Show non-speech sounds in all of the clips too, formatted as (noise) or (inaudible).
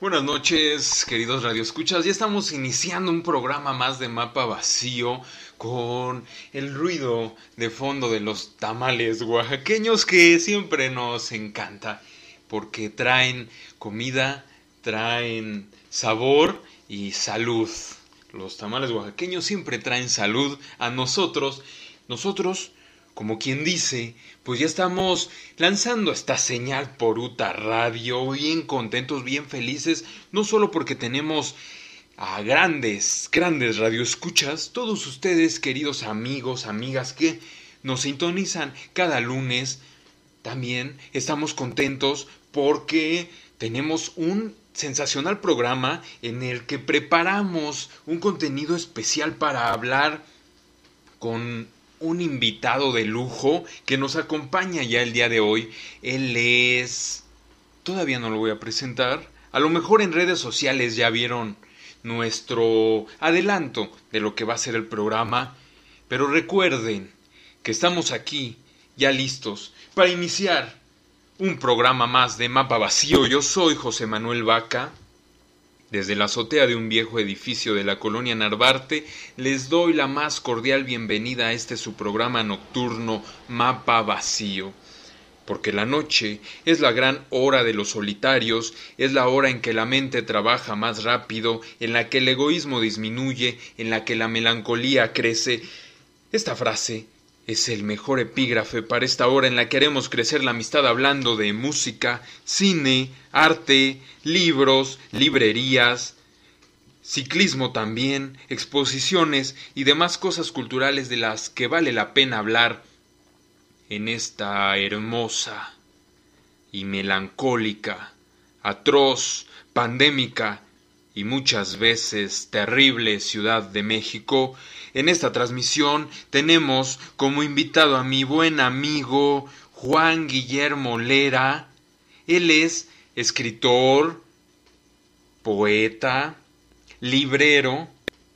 Buenas noches, queridos radioescuchas. Ya estamos iniciando un programa más de mapa vacío con el ruido de fondo de los tamales oaxaqueños que siempre nos encanta porque traen comida, traen sabor y salud. Los tamales oaxaqueños siempre traen salud a nosotros. Nosotros, como quien dice, pues ya estamos lanzando esta señal por Uta Radio, bien contentos, bien felices, no solo porque tenemos a grandes, grandes radioescuchas, todos ustedes, queridos amigos, amigas que nos sintonizan cada lunes, también estamos contentos porque tenemos un sensacional programa en el que preparamos un contenido especial para hablar con un invitado de lujo que nos acompaña ya el día de hoy. Él es... Todavía no lo voy a presentar. A lo mejor en redes sociales ya vieron nuestro adelanto de lo que va a ser el programa. Pero recuerden que estamos aquí ya listos para iniciar un programa más de Mapa Vacío. Yo soy José Manuel Vaca. Desde la azotea de un viejo edificio de la colonia Narvarte, les doy la más cordial bienvenida a este su programa nocturno Mapa Vacío. Porque la noche es la gran hora de los solitarios, es la hora en que la mente trabaja más rápido, en la que el egoísmo disminuye, en la que la melancolía crece. Esta frase es el mejor epígrafe para esta hora en la que haremos crecer la amistad hablando de música, cine, arte, libros, librerías, ciclismo también, exposiciones y demás cosas culturales de las que vale la pena hablar en esta hermosa y melancólica, atroz, pandémica y muchas veces terrible Ciudad de México, en esta transmisión tenemos como invitado a mi buen amigo Juan Guillermo Lera. Él es escritor, poeta, librero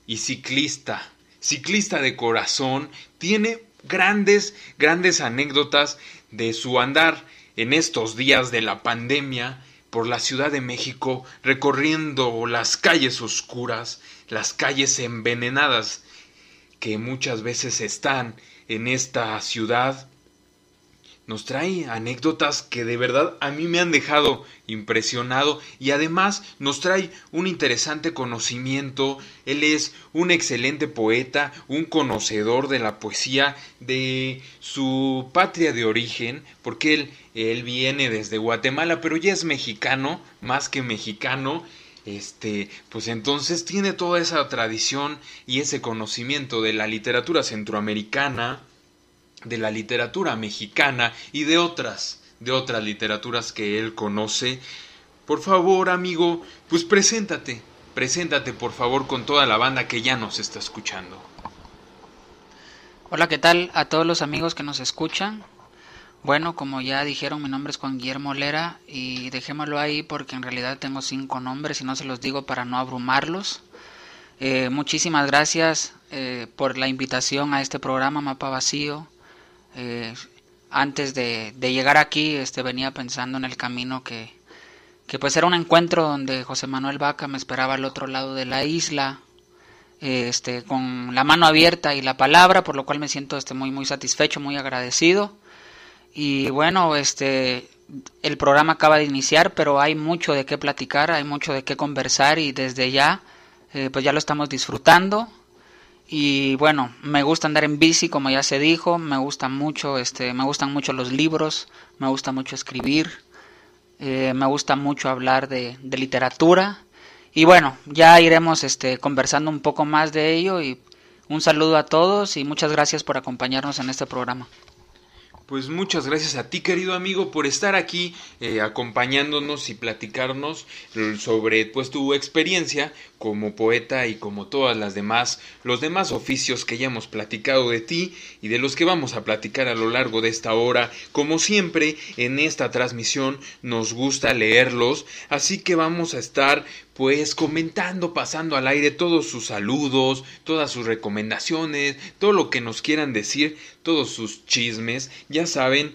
y ciclista. Ciclista de corazón, tiene grandes, grandes anécdotas de su andar en estos días de la pandemia por la Ciudad de México, recorriendo las calles oscuras, las calles envenenadas que muchas veces están en esta ciudad, nos trae anécdotas que de verdad a mí me han dejado impresionado y además nos trae un interesante conocimiento. Él es un excelente poeta, un conocedor de la poesía de su patria de origen, porque él, él viene desde Guatemala, pero ya es mexicano, más que mexicano, este, pues entonces tiene toda esa tradición y ese conocimiento de la literatura centroamericana, de la literatura mexicana y de otras, de otras literaturas que él conoce. Por favor, amigo, pues preséntate, preséntate por favor con toda la banda que ya nos está escuchando. Hola, ¿qué tal a todos los amigos que nos escuchan? Bueno, como ya dijeron, mi nombre es Juan Guillermo Lera y dejémoslo ahí porque en realidad tengo cinco nombres y no se los digo para no abrumarlos. Eh, muchísimas gracias eh, por la invitación a este programa Mapa Vacío. Eh, antes de, llegar aquí, este, venía pensando en el camino que, que pues era un encuentro donde José Manuel Vaca me esperaba al otro lado de la isla, este, con la mano abierta y la palabra, por lo cual me siento este, muy, muy satisfecho, muy agradecido. Y bueno, este el programa acaba de iniciar, pero hay mucho de qué platicar, hay mucho de qué conversar y desde ya eh, pues ya lo estamos disfrutando. Y bueno, me gusta andar en bici, como ya se dijo, me gusta mucho, este, me gustan mucho los libros, me gusta mucho escribir, eh, me gusta mucho hablar de, de, literatura. Y bueno, ya iremos este, conversando un poco más de ello y un saludo a todos y muchas gracias por acompañarnos en este programa. Pues muchas gracias a ti, querido amigo, por estar aquí eh, acompañándonos y platicarnos sobre pues tu experiencia como poeta y como todas las demás, los demás oficios que ya hemos platicado de ti y de los que vamos a platicar a lo largo de esta hora. Como siempre, en esta transmisión nos gusta leerlos, así que vamos a estar pues comentando, pasando al aire todos sus saludos, todas sus recomendaciones, todo lo que nos quieran decir, todos sus chismes, ya saben,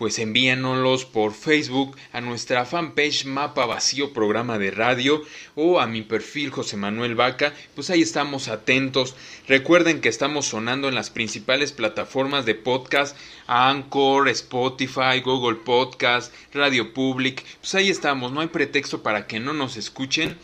pues envíanoslos por Facebook a nuestra fanpage Mapa Vacío Programa de Radio o a mi perfil José Manuel Vaca, pues ahí estamos atentos. Recuerden que estamos sonando en las principales plataformas de podcast, Anchor, Spotify, Google Podcast, Radio Public, pues ahí estamos, no hay pretexto para que no nos escuchen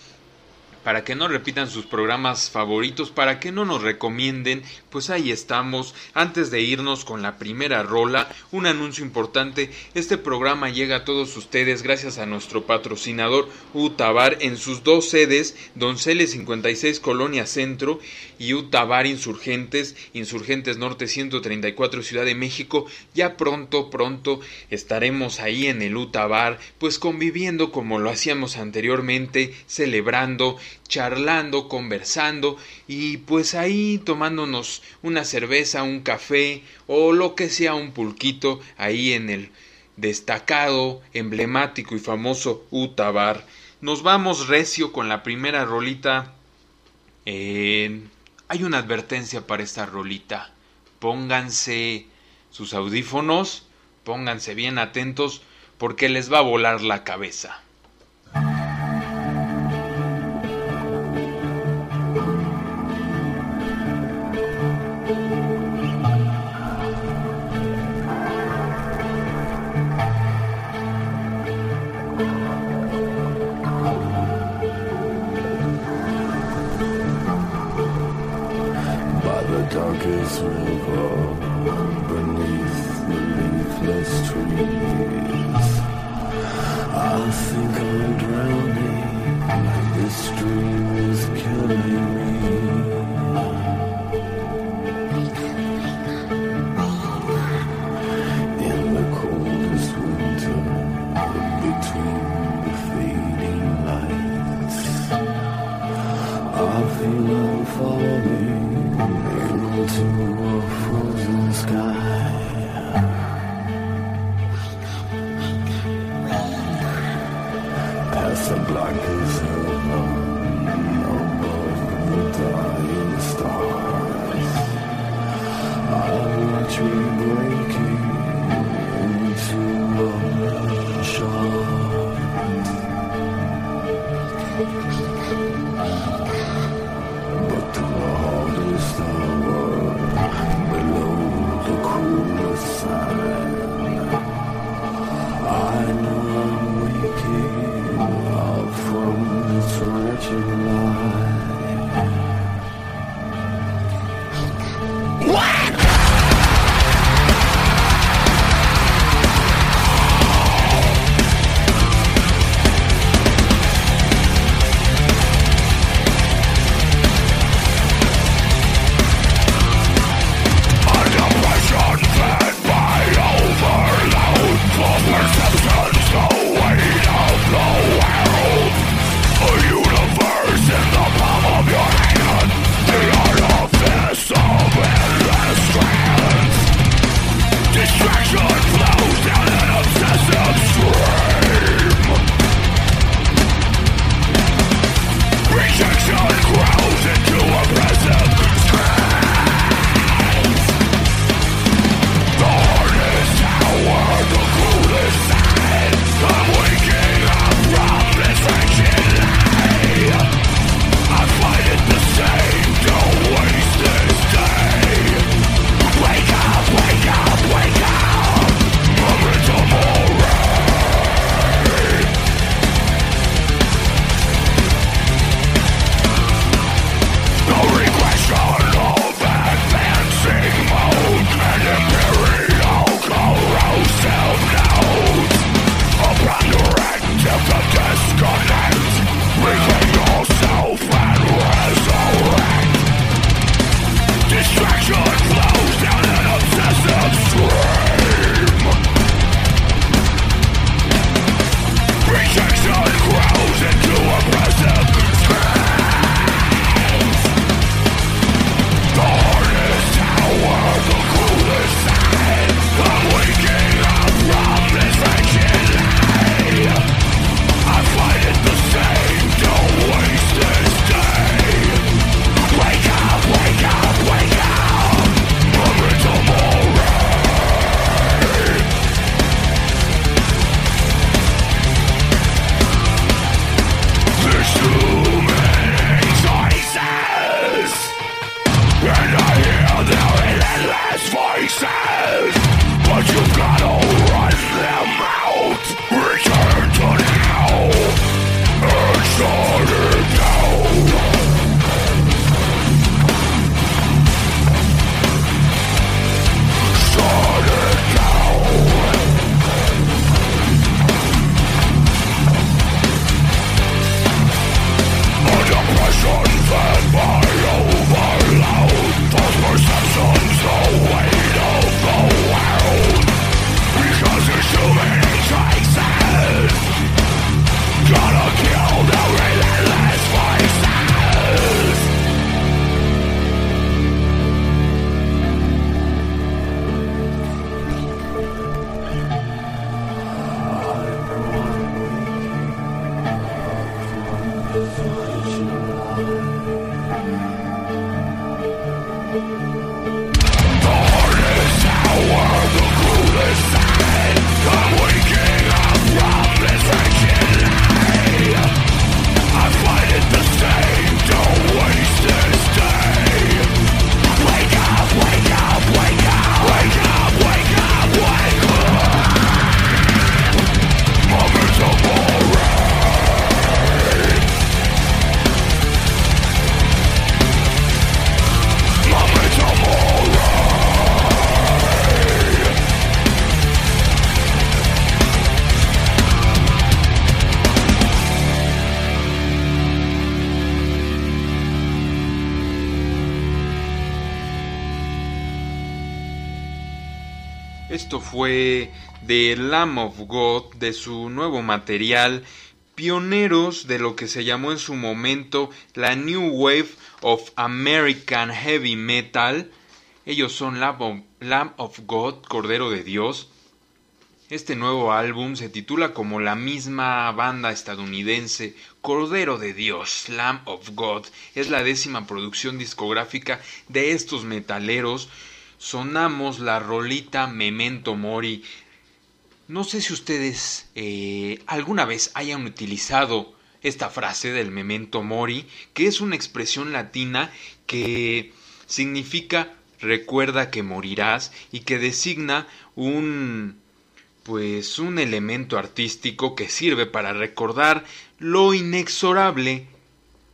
para que no repitan sus programas favoritos, para que no nos recomienden, pues ahí estamos. Antes de irnos con la primera rola, un anuncio importante, este programa llega a todos ustedes gracias a nuestro patrocinador Utabar en sus dos sedes, Donceles 56 Colonia Centro y Utabar Insurgentes, Insurgentes Norte 134 Ciudad de México. Ya pronto, pronto estaremos ahí en el Utabar, pues conviviendo como lo hacíamos anteriormente, celebrando charlando, conversando y pues ahí tomándonos una cerveza, un café o lo que sea, un pulquito ahí en el destacado, emblemático y famoso Utabar. Nos vamos recio con la primera rolita. hay una advertencia para esta rolita. Pónganse sus audífonos, pónganse bien atentos porque les va a volar la cabeza. July. Lamb of God de su nuevo material, pioneros de lo que se llamó en su momento la New Wave of American Heavy Metal. Ellos son Lamb of God, Cordero de Dios. Este nuevo álbum se titula como la misma banda estadounidense Cordero de Dios, Lamb of God. Es la décima producción discográfica de estos metaleros sonamos la rolita Memento Mori. No sé si ustedes eh, alguna vez hayan utilizado esta frase del Memento Mori, que es una expresión latina que significa recuerda que morirás y que designa un pues un elemento artístico que sirve para recordar lo inexorable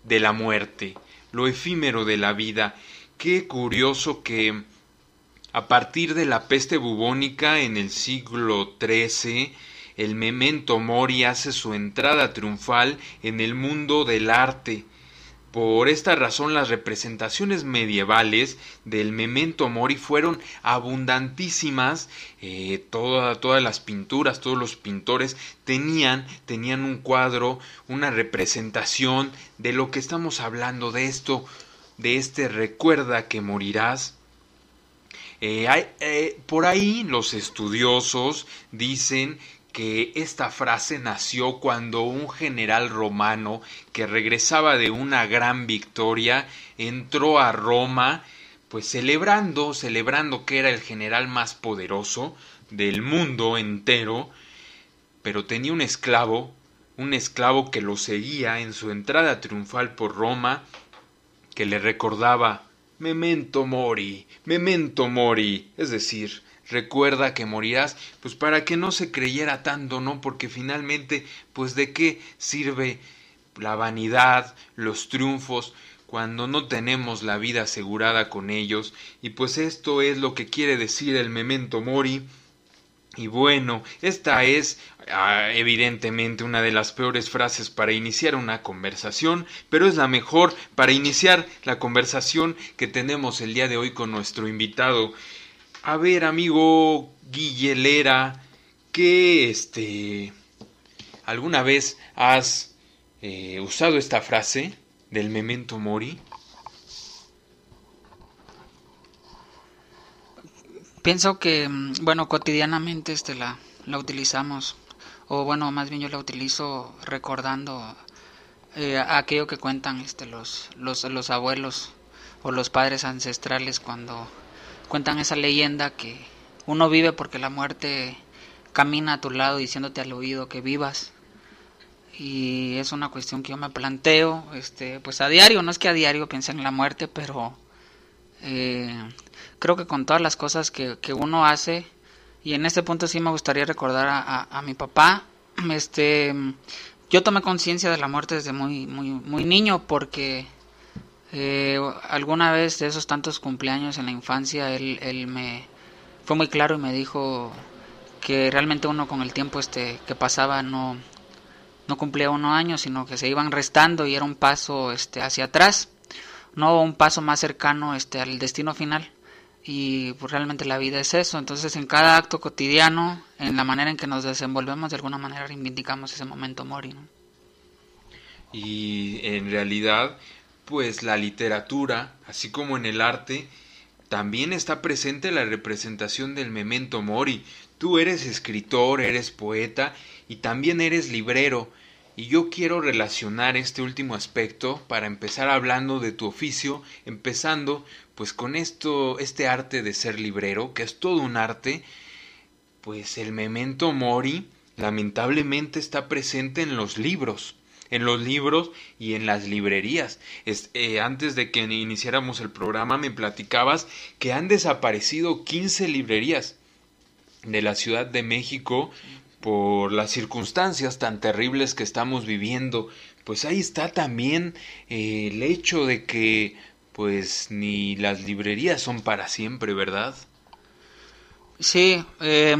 de la muerte, lo efímero de la vida. Qué curioso que a partir de la peste bubónica en el siglo XIII, el memento mori hace su entrada triunfal en el mundo del arte. Por esta razón las representaciones medievales del memento mori fueron abundantísimas. Eh, todas las pinturas, todos los pintores tenían, tenían un cuadro, una representación de lo que estamos hablando, de esto, de este recuerda que morirás eh, eh, por ahí los estudiosos dicen que esta frase nació cuando un general romano que regresaba de una gran victoria entró a Roma pues celebrando, celebrando que era el general más poderoso del mundo entero, pero tenía un esclavo, un esclavo que lo seguía en su entrada triunfal por Roma, que le recordaba memento mori, memento mori, es decir, recuerda que morirás, pues para que no se creyera tanto, ¿no? Porque finalmente, pues de qué sirve la vanidad, los triunfos, cuando no tenemos la vida asegurada con ellos, y pues esto es lo que quiere decir el memento mori, y bueno, esta es ah, evidentemente una de las peores frases para iniciar una conversación, pero es la mejor para iniciar la conversación que tenemos el día de hoy con nuestro invitado. A ver, amigo Guillelera, ¿qué este alguna vez has eh, usado esta frase del memento mori? Pienso que, mm, bueno, cotidianamente este, la, la utilizamos, o bueno, más bien yo la utilizo recordando eh, aquello que cuentan este, los, los, los abuelos o los padres ancestrales cuando cuentan esa leyenda que uno vive porque la muerte camina a tu lado diciéndote al oído que vivas. Y es una cuestión que yo me planteo este pues a diario no es que a diario piense en la muerte pero eh, creo que con todas las cosas que, uno hace, y en este punto sí me gustaría recordar a, mi papá, este, yo tomé conciencia de la muerte desde muy, muy, muy niño porque eh, alguna vez de esos tantos cumpleaños en la infancia, él, él me fue muy claro y me dijo que realmente uno con el tiempo este que pasaba no no cumplía uno años sino que se iban restando y era un paso este hacia atrás no un paso más cercano este al destino final y pues, realmente la vida es eso. Entonces en cada acto cotidiano, en la manera en que nos desenvolvemos, de alguna manera reivindicamos ese momento mori. Y en realidad, pues la literatura, así como en el arte, también está presente la representación del memento mori. Tú eres escritor, eres poeta y también eres librero. Y yo quiero relacionar este último aspecto para empezar hablando de tu oficio, empezando pues con esto, este arte de ser librero, que es todo un arte, pues el memento mori lamentablemente está presente en los libros en los libros y en las librerías. Eh, antes de que iniciáramos el programa me platicabas que han desaparecido 15 librerías de la Ciudad de México por las circunstancias tan terribles que estamos viviendo. Pues ahí está también eh, el hecho de que pues ni las librerías son para siempre, ¿verdad? Sí, eh,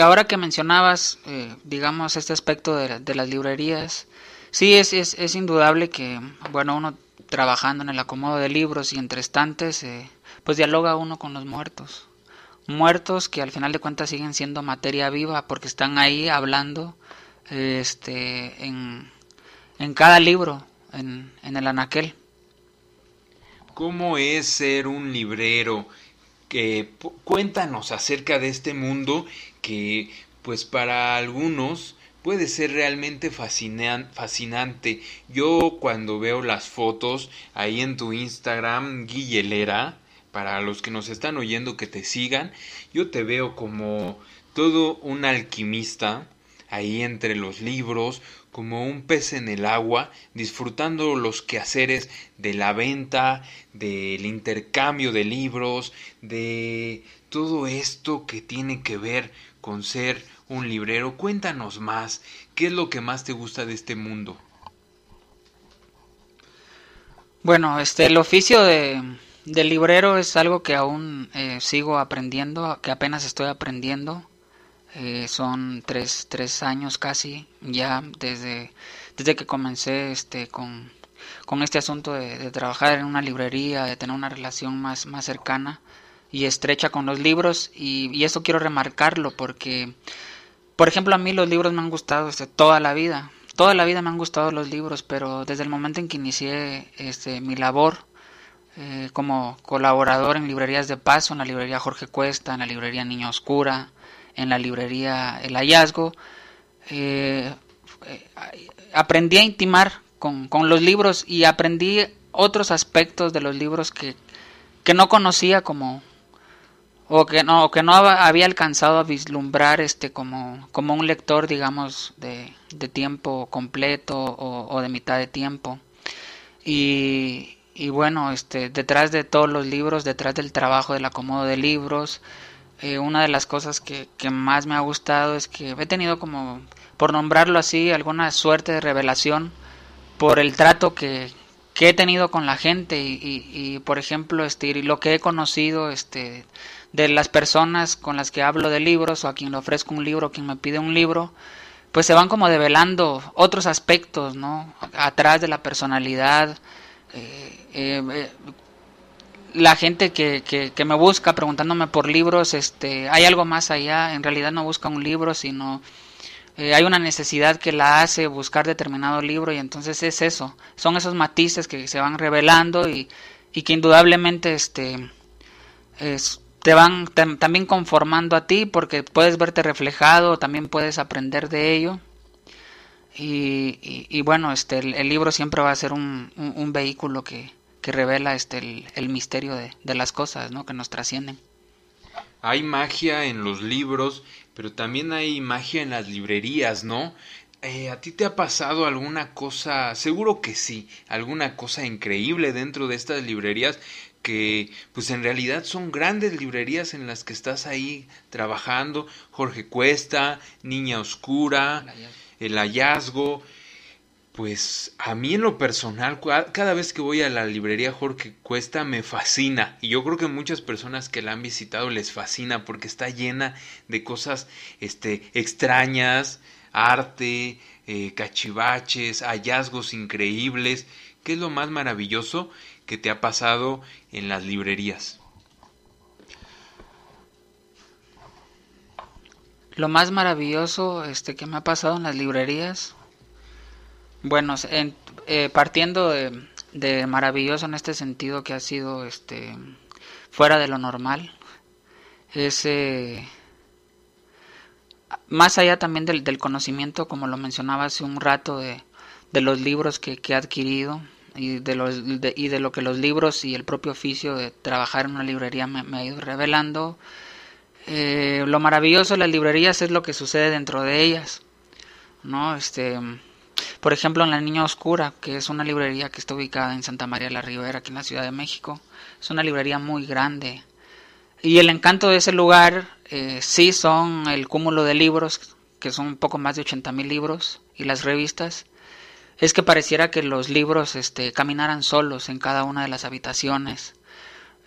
ahora que mencionabas, eh, digamos, este aspecto de, las librerías, Sí, es, es, es, indudable que, bueno, uno trabajando en el acomodo de libros y entre estantes, eh, pues dialoga uno con los muertos. Muertos que al final de cuentas siguen siendo materia viva porque están ahí hablando este, en, en cada libro, en, en el anaquel. ¿Cómo es ser un librero? Que, cuéntanos acerca de este mundo que, pues para algunos, puede ser realmente fascinante. Yo cuando veo las fotos ahí en tu Instagram, Guillelera, para los que nos están oyendo que te sigan, yo te veo como todo un alquimista ahí entre los libros, como un pez en el agua, disfrutando los quehaceres de la venta, del intercambio de libros, de todo esto que tiene que ver con ser un librero. Cuéntanos más, ¿qué es lo que más te gusta de este mundo? Bueno, este, el oficio de, librero es algo que aún eh, sigo aprendiendo, que apenas estoy aprendiendo. Eh, son tres, tres, años casi ya desde, desde que comencé este, con, con este asunto de, trabajar en una librería, de tener una relación más, más cercana y estrecha con los libros y, y eso quiero remarcarlo porque por ejemplo, a mí los libros me han gustado este, toda la vida. Toda la vida me han gustado los libros, pero desde el momento en que inicié este, mi labor eh, como colaborador en librerías de paso, en la librería Jorge Cuesta, en la librería Niña Oscura, en la librería El Hallazgo, eh, eh, aprendí a intimar con, con, los libros y aprendí otros aspectos de los libros que, que no conocía como, o que no que no había alcanzado a vislumbrar este como como un lector digamos de, de tiempo completo o, de mitad de tiempo. Y, y, bueno este detrás de todos los libros detrás del trabajo del acomodo de libros eh, una de las cosas que, que más me ha gustado es que he tenido como por nombrarlo así alguna suerte de revelación por el trato que, he tenido con la gente y por ejemplo este lo que he conocido este de las personas con las que hablo de libros o a quien le ofrezco un libro, quien me pide un libro, pues se van como develando otros aspectos, ¿no? Atrás de la personalidad. Eh, eh, eh, la gente que, que, me busca preguntándome por libros, este, hay algo más allá, en realidad no busca un libro, sino hay una necesidad que la hace buscar determinado libro y entonces es eso, son esos matices que se van revelando y, y que indudablemente este, es, te van también conformando a ti porque puedes verte reflejado, también puedes aprender de ello. Y, bueno, este, el, libro siempre va a ser un, vehículo que, que, revela este, el, misterio de, de, las cosas ¿no? que nos trascienden. Hay magia en los libros, pero también hay magia en las librerías, ¿no? Eh, ¿A ti te ha pasado alguna cosa? Seguro que sí, alguna cosa increíble dentro de estas librerías que pues en realidad son grandes librerías en las que estás ahí trabajando, Jorge Cuesta, Niña Oscura, El Hallazgo, pues a mí en lo personal, cada vez que voy a la librería Jorge Cuesta me fascina. Y yo creo que muchas personas que la han visitado les fascina porque está llena de cosas este, extrañas, arte, eh, cachivaches, hallazgos increíbles. ¿Qué es lo más maravilloso? que te ha pasado en las librerías? Lo más maravilloso este, que me ha pasado en las librerías, bueno, eh, partiendo de, maravilloso en este sentido que ha sido este, fuera de lo normal, es eh, más allá también del, del, conocimiento, como lo mencionaba hace un rato, de, de los libros que, que he adquirido y de, los, y de lo que los libros y el propio oficio de trabajar en una librería me, ha ido revelando. Eh, lo maravilloso de las librerías es lo que sucede dentro de ellas. ¿no? Este, por ejemplo, en La Niña Oscura, que es una librería que está ubicada en Santa María la Ribera, aquí en la Ciudad de México. Es una librería muy grande. Y el encanto de ese lugar eh, sí son el cúmulo de libros, que son un poco más de 80 mil libros, y las revistas es que pareciera que los libros este, caminaran solos en cada una de las habitaciones.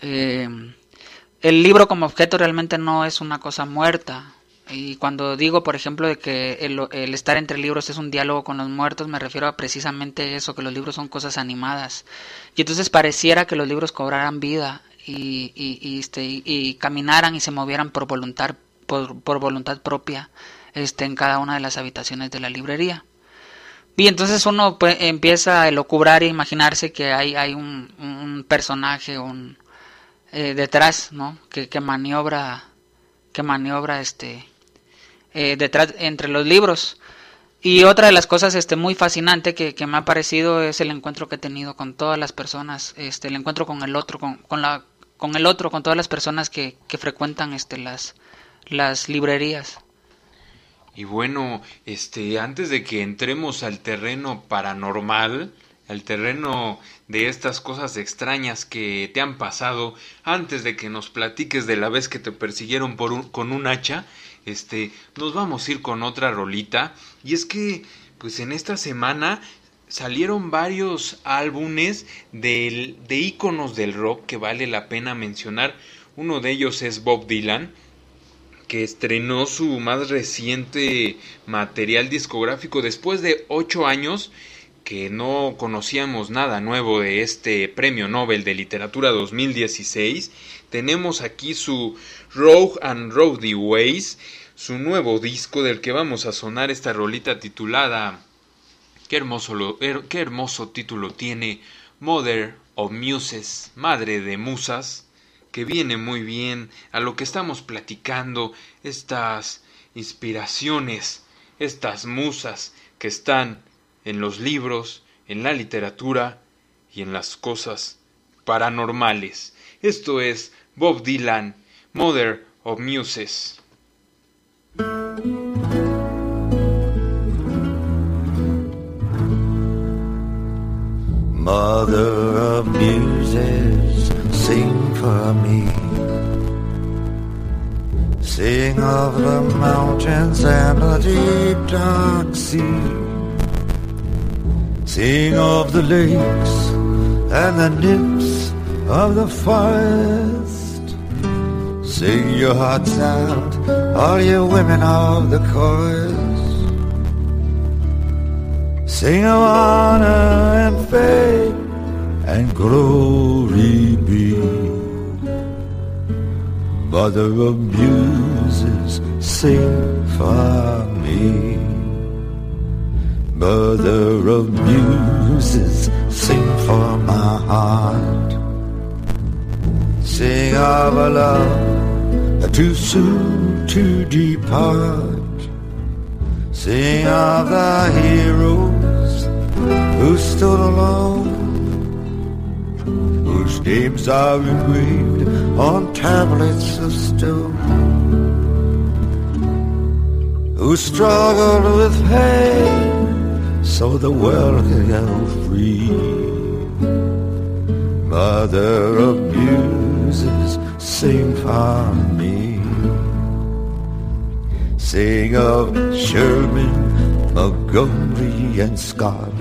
Eh, el libro como objeto realmente no es una cosa muerta. Y cuando digo, por ejemplo, de que el, estar entre libros es un diálogo con los muertos, me refiero a precisamente eso, que los libros son cosas animadas. Y entonces pareciera que los libros cobraran vida y, y, este, y caminaran y se movieran por voluntad, por, por voluntad propia este, en cada una de las habitaciones de la librería. Y entonces uno pues, empieza a elocubrar e imaginarse que hay, hay un, personaje un, eh, detrás, ¿no? Que, que, maniobra, que maniobra este, eh, detrás entre los libros. Y otra de las cosas este, muy fascinante que, que, me ha parecido es el encuentro que he tenido con todas las personas, este, el encuentro con el otro, con, con, la, con el otro, con todas las personas que, que frecuentan este, las, las librerías. Y bueno, este, antes de que entremos al terreno paranormal, al terreno de estas cosas extrañas que te han pasado, antes de que nos platiques de la vez que te persiguieron por un, con un hacha, este, nos vamos a ir con otra rolita. Y es que, pues en esta semana salieron varios álbumes de, íconos del rock que vale la pena mencionar. Uno de ellos es Bob Dylan, que estrenó su más reciente material discográfico después de ocho años que no conocíamos nada nuevo de este Premio Nobel de Literatura 2016. Tenemos aquí su Rogue and Roadie Ways, su nuevo disco del que vamos a sonar esta rolita titulada Qué hermoso, qué hermoso título tiene Mother of Muses, Madre de Musas que viene muy bien a lo que estamos platicando, estas inspiraciones, estas musas que están en los libros, en la literatura y en las cosas paranormales. Esto es Bob Dylan, Mother of Muses. Mother of Muses sing for me. Sing of the mountains and the deep dark sea. Sing of the lakes and the nymphs of the forest. Sing your hearts out, all you women of the chorus. Sing of honor and faith and glory be. Mother of muses, sing for me. Mother of muses, sing for my heart. Sing of a love too soon to depart. Sing of the heroes who stood alone whose names are engraved on tablets of stone, who struggled with pain so the world could go free. Mother of muses, sing for Sing of Sherman, Montgomery, and Scott.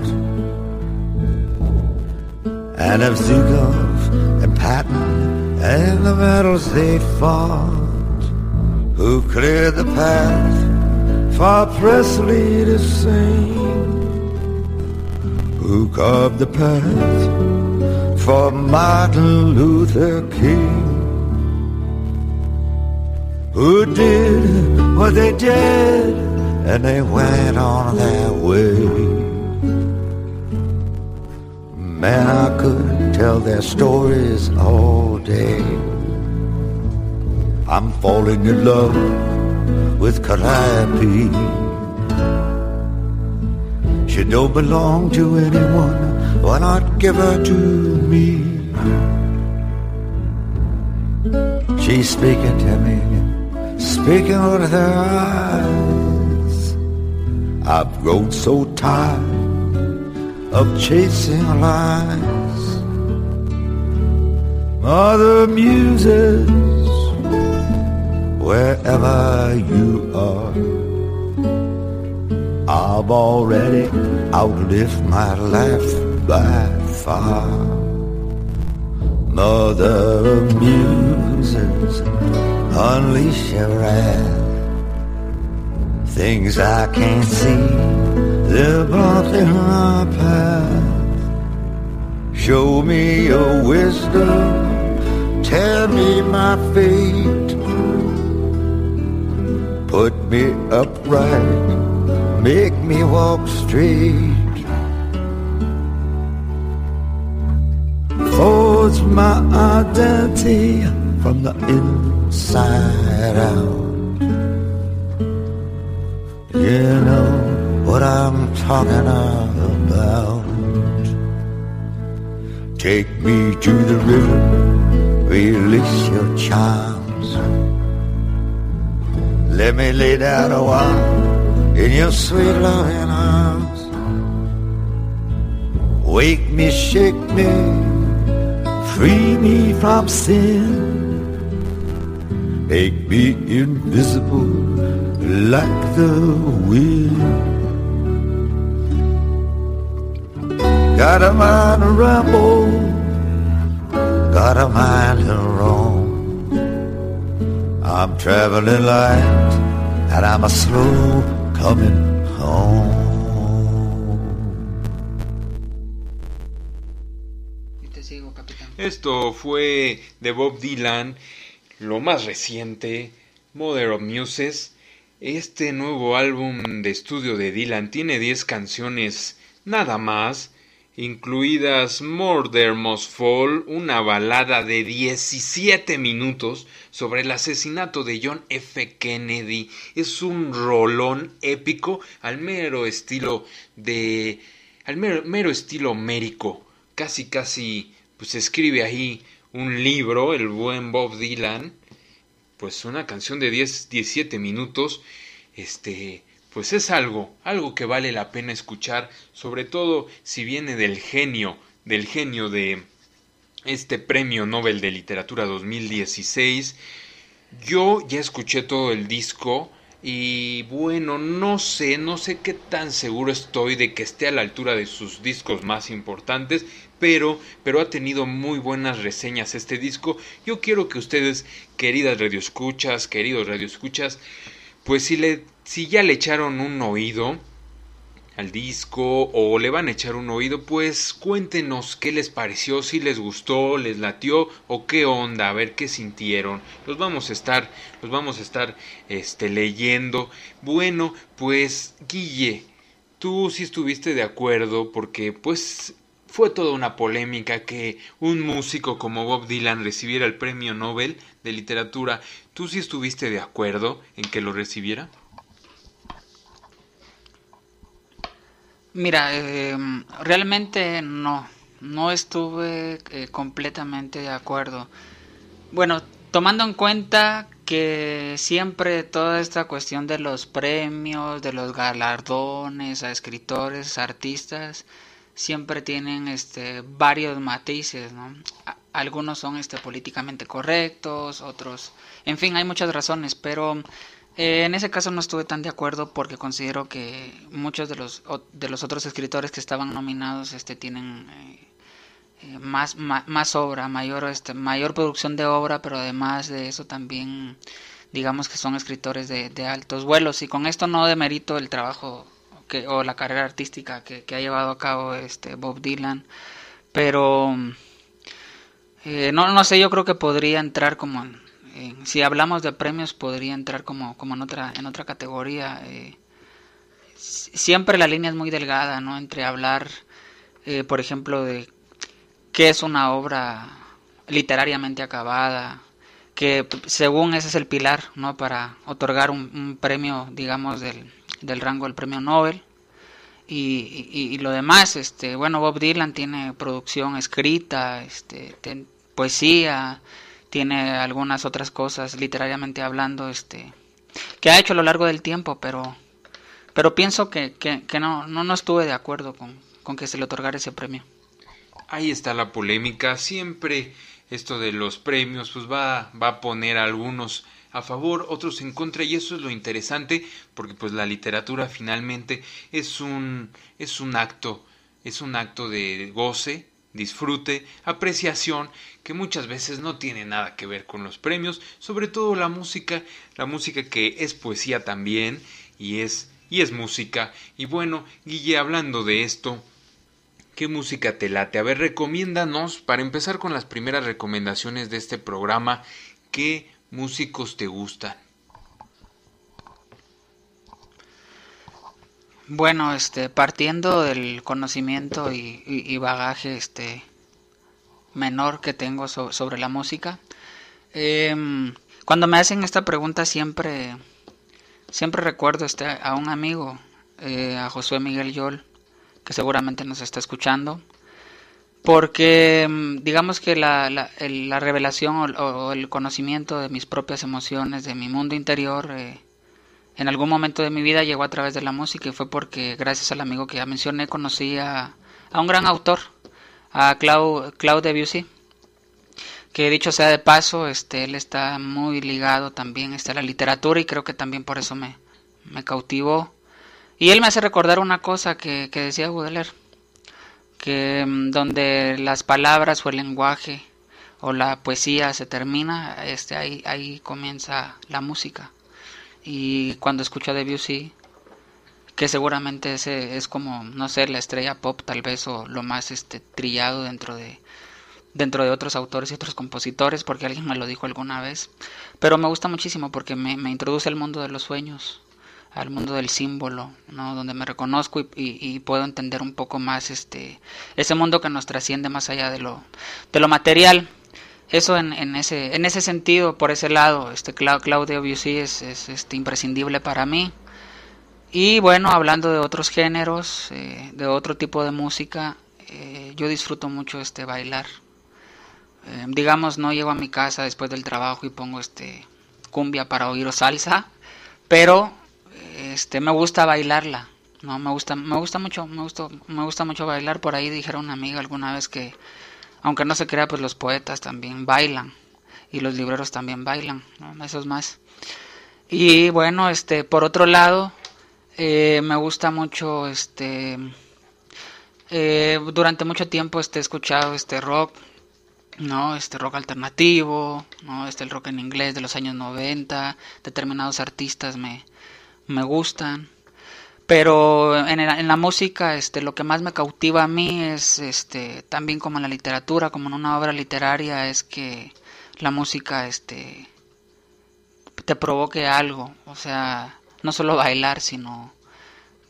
And of Zukov and Patton and the battles they fought, who cleared the path for Presley to sing, who carved the path for Martin Luther King, who did what they did and they went on their way. Man, I could tell their stories all day. I'm falling in love with Calliope. She don't belong to anyone, why not give her to me? She's speaking to me, speaking with her eyes. I've grown so tired of chasing lies. Mother muses, wherever you are. I've already outlived my life by far. Mother muses, unleash your wrath. Things I can't see, they're blocking my path. Show me your wisdom, tell me my fate. Put me upright, make me walk straight. Forge my identity from the inside out. You know what I'm talking about. Take me to the river, release your charms. Let me lay down a while in your sweet loving arms. Wake me, shake me, free me from sin. Make me invisible like the wind. Got a mind to ramble, got a mind to roam. I'm traveling light, and I'm a slow coming home. Y te sigo, capitán. Esto fue de Bob Dylan, lo más reciente, Mother of Muses. Este nuevo álbum de estudio de Dylan tiene 10 canciones nada más, incluidas There Must Fall, una balada de 17 minutos sobre el asesinato de John F. Kennedy. Es un rolón épico al mero estilo de al mero, mero estilo mérico. Casi casi pues escribe ahí un libro, el buen Bob Dylan, pues una canción de 10, 17 minutos, este, pues es algo, algo que vale la pena escuchar, sobre todo si viene del genio, del genio de este premio Nobel de Literatura 2016. Yo ya escuché todo el disco y bueno, no sé, no sé qué tan seguro estoy de que esté a la altura de sus discos más importantes, pero, pero ha tenido muy buenas reseñas este disco. Yo quiero que ustedes, queridas radioescuchas, queridos radioescuchas, pues si, le, si ya le echaron un oído al disco o le van a echar un oído, pues cuéntenos qué les pareció, si les gustó, les latió o qué onda, a ver qué sintieron. Los vamos a estar, los vamos a estar este leyendo. Bueno, pues Guille, tú sí estuviste de acuerdo porque pues fue toda una polémica que un músico como Bob Dylan recibiera el premio Nobel de literatura. ¿Tú sí estuviste de acuerdo en que lo recibiera? Mira, eh, realmente no, no estuve eh, completamente de acuerdo. Bueno, tomando en cuenta que siempre toda esta cuestión de los premios, de los galardones a escritores, artistas, siempre tienen este varios matices, ¿no? Algunos son este políticamente correctos, otros, en fin, hay muchas razones, pero eh, en ese caso no estuve tan de acuerdo porque considero que muchos de los de los otros escritores que estaban nominados este tienen eh, eh, más, más obra, mayor este mayor producción de obra, pero además de eso también digamos que son escritores de, de altos vuelos. Y con esto no demerito el trabajo que, o la carrera artística que, que ha llevado a cabo este Bob Dylan, pero eh, no, no sé, yo creo que podría entrar como en, si hablamos de premios podría entrar como, como en otra en otra categoría. eh, si- siempre la línea es muy delgada, ¿no? Entre hablar, eh, por ejemplo, de qué es una obra literariamente acabada, que según ese es el pilar, ¿no? Para otorgar un, premio, digamos, del, del rango del premio Nobel. y, lo demás, este, bueno, Bob Dylan tiene producción escrita, este, poesía, tiene algunas otras cosas literariamente hablando, este, que ha hecho a lo largo del tiempo, pero, pero pienso que, que, no, no, no estuve de acuerdo con, con que se le otorgara ese premio. Ahí está la polémica, siempre esto de los premios, pues va, va a poner a algunos a favor, otros en contra y eso es lo interesante porque pues la literatura finalmente es un es un acto, es un acto de goce, disfrute, apreciación que muchas veces no tiene nada que ver con los premios, sobre todo la música, la música que es poesía también y es y es música. Y bueno, Guille, hablando de esto, ¿qué música te late? A ver, recomiéndanos, para empezar con las primeras recomendaciones de este programa, ¿qué músicos te gustan? Bueno, este, partiendo del conocimiento y, bagaje este, menor que tengo sobre la música, em, cuando me hacen esta pregunta siempre, siempre recuerdo este, a un amigo, eh, a Josué Miguel Yol, que seguramente nos está escuchando, porque mm, digamos que la, la, revelación o, el conocimiento de mis propias emociones, de mi mundo interior, eh, en algún momento de mi vida llegó a través de la música y fue porque gracias al amigo que ya mencioné conocí a, un gran autor, a Claude, Claude Debussy, que dicho sea de paso, este, él está muy ligado también este, a la literatura y creo que también por eso me, cautivó. Y él me hace recordar una cosa que, que decía Baudelaire que mm, donde las palabras o el lenguaje o la poesía se termina, este ahí ahí comienza la música. Y cuando escucho a Debussy, que seguramente ese es como no sé, la estrella pop tal vez o lo más este trillado dentro de dentro de otros autores y otros compositores, porque alguien me lo dijo alguna vez, pero me gusta muchísimo porque me, me introduce al mundo de los sueños al mundo del símbolo, ¿no? donde me reconozco y, y, puedo entender un poco más este ese mundo que nos trasciende más allá de lo de lo material. Eso en, en ese en ese sentido, por ese lado, este Claudio Debussy es, es este imprescindible para mí. Y bueno, hablando de otros géneros, eh, de otro tipo de música, eh, yo disfruto mucho este bailar. Eh, digamos, no llego a mi casa después del trabajo y pongo este cumbia para oír o salsa, pero este me gusta bailarla no me gusta me gusta mucho me gusta me gusta mucho bailar por ahí dijeron una amiga alguna vez que aunque no se crea pues los poetas también bailan y los libreros también bailan ¿no? eso es más y bueno este por otro lado eh, me gusta mucho este eh, durante mucho tiempo este he escuchado este rock no este rock alternativo no este el rock en inglés de los años 90 determinados artistas me me gustan. Pero en, la música, este, lo que más me cautiva a mí es, este, también como en la literatura, como en una obra literaria, es que la música, este, te provoque algo, o sea, no solo bailar, sino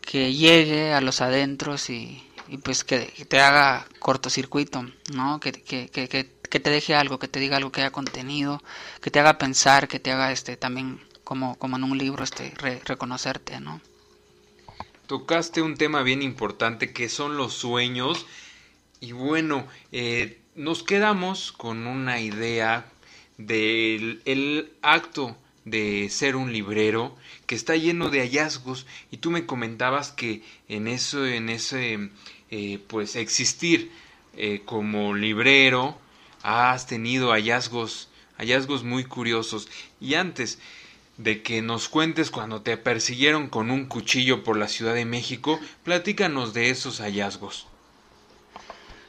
que llegue a los adentros y, y pues que, te haga cortocircuito, ¿no? Que, que, que, te deje algo, que te diga algo que haya contenido, que te haga pensar, que te haga este también como, como en un libro, este, reconocerte, ¿no? Tocaste un tema bien importante que son los sueños. Y bueno, eh, nos quedamos con una idea del el acto de ser un librero que está lleno de hallazgos. Y tú me comentabas que en eso en ese eh, pues existir eh, como librero has tenido hallazgos hallazgos muy curiosos. Y antes de que nos cuentes cuando te persiguieron con un cuchillo por la Ciudad de México. Platícanos de esos hallazgos.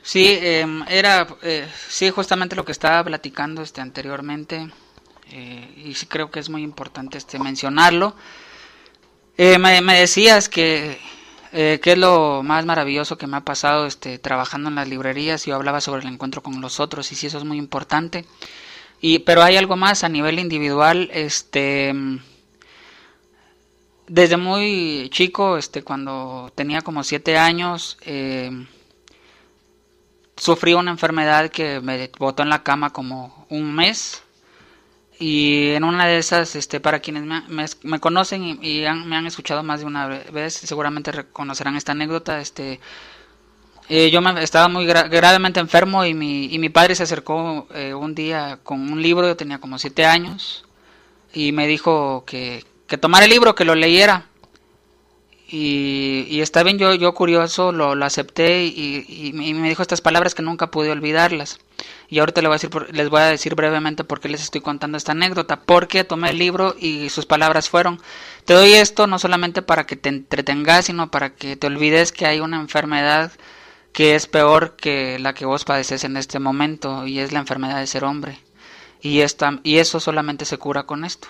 Sí, em, era eh, sí justamente lo que estaba platicando este anteriormente eh, y sí creo que es muy importante este mencionarlo. Eh, me, me, decías que qué es lo más maravilloso que me ha pasado este trabajando en las librerías y yo hablaba sobre el encuentro con los otros y sí eso es muy importante. Y, pero hay algo más a nivel individual, este desde muy chico, este, cuando tenía como siete años, eh, sufrí una enfermedad que me botó en la cama como un mes Y en una de esas, este, para quienes me, conocen y, me han escuchado más de una vez, seguramente reconocerán esta anécdota. Este, eh, yo me, estaba muy gravemente enfermo y mi, y mi padre se acercó eh, un día con un libro, yo tenía como siete años, y me dijo que, que tomara el libro, que lo leyera. Y, y está bien, yo, yo curioso lo, lo acepté y, y, me dijo estas palabras que nunca pude olvidarlas. Y ahorita les voy, a decir, les voy a decir brevemente por qué les estoy contando esta anécdota. Porque tomé el libro y sus palabras fueron, te doy esto no solamente para que te entretengas, sino para que te olvides que hay una enfermedad que es peor que la que vos padeces en este momento y es la enfermedad de ser hombre. Y, esta, y eso solamente se cura con esto.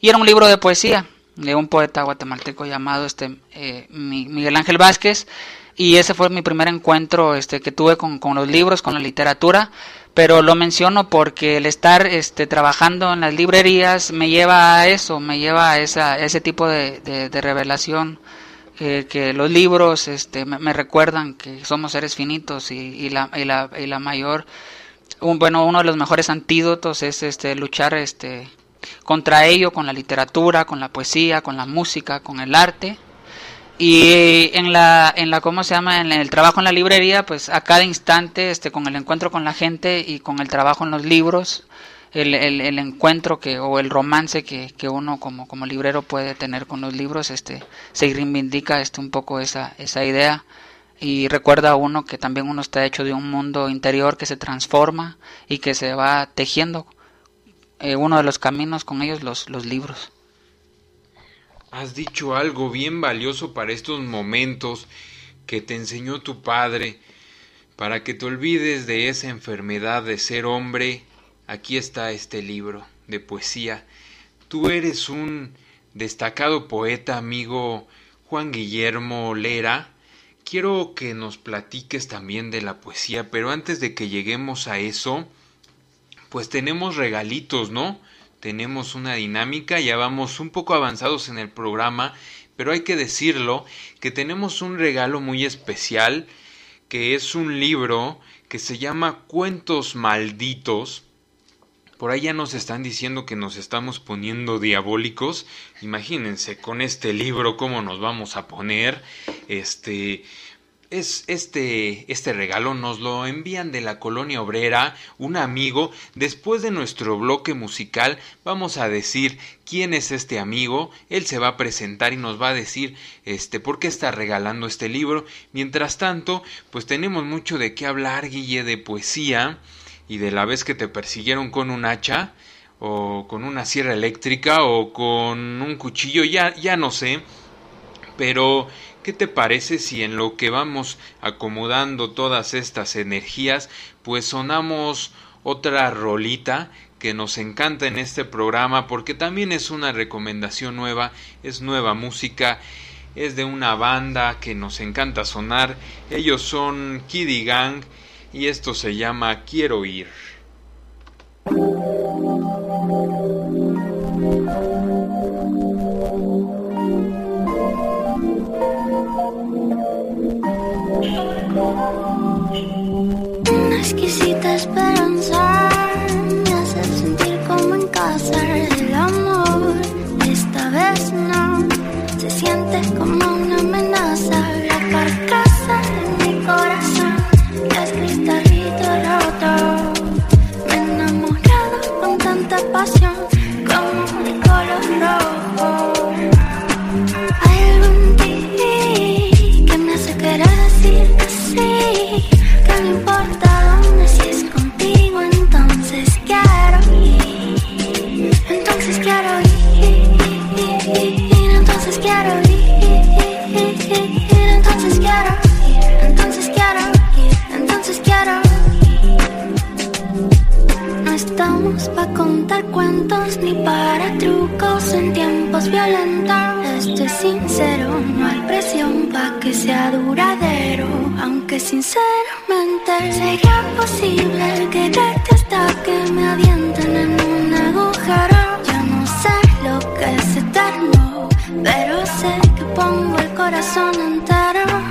Y era un libro de poesía de un poeta guatemalteco llamado este eh, Miguel Ángel Vázquez y ese fue mi primer encuentro este que tuve con, los libros con la literatura pero lo menciono porque el estar este trabajando en las librerías me lleva a eso me lleva a esa ese tipo de, revelación eh, que los libros este me, recuerdan que somos seres finitos y, la, y, la, y la mayor bueno uno de los mejores antídotos es este luchar este contra ello con la literatura, con la poesía, con la música, con el arte. Y en la, en la, ¿cómo se llama? En el trabajo en la librería, pues a cada instante, este, con el encuentro con la gente y con el trabajo en los libros, el, el, encuentro que, o el romance que, que, uno como, como librero puede tener con los libros, este, se reivindica este, un poco esa, esa idea y recuerda a uno que también uno está hecho de un mundo interior que se transforma y que se va tejiendo eh, uno de los caminos con ellos los, los libros. Has dicho algo bien valioso para estos momentos que te enseñó tu padre, para que te olvides de esa enfermedad de ser hombre. Aquí está este libro de poesía. Tú eres un destacado poeta, amigo Juan Guillermo Lera. Quiero que nos platiques también de la poesía, pero antes de que lleguemos a eso, pues tenemos regalitos, ¿no? Tenemos una dinámica, ya vamos un poco avanzados en el programa, pero hay que decirlo que tenemos un regalo muy especial, que es un libro que se llama Cuentos Malditos. Por ahí ya nos están diciendo que nos estamos poniendo diabólicos. Imagínense con este libro cómo nos vamos a poner. Este, es este, este regalo nos lo envían de la colonia obrera, un amigo. Después de nuestro bloque musical vamos a decir quién es este amigo. Él se va a presentar y nos va a decir este por qué está regalando este libro. Mientras tanto, pues tenemos mucho de qué hablar, Guille, de poesía y de la vez que te persiguieron con un hacha o con una sierra eléctrica o con un cuchillo, ya ya no sé. Pero ¿Qué te parece si en lo que vamos acomodando todas estas energías, pues sonamos otra rolita que nos encanta en este programa porque también es una recomendación nueva, es nueva música, es de una banda que nos encanta sonar, ellos son Kiddy Gang y esto se llama Quiero ir. exquisita esperanza ni para trucos en tiempos violentos. Esto es sincero, no hay presión pa' que sea duradero. Aunque sinceramente sería posible quererte hasta que me avienten en un agujero. Yo no sé lo que es eterno, pero sé que pongo el corazón entero.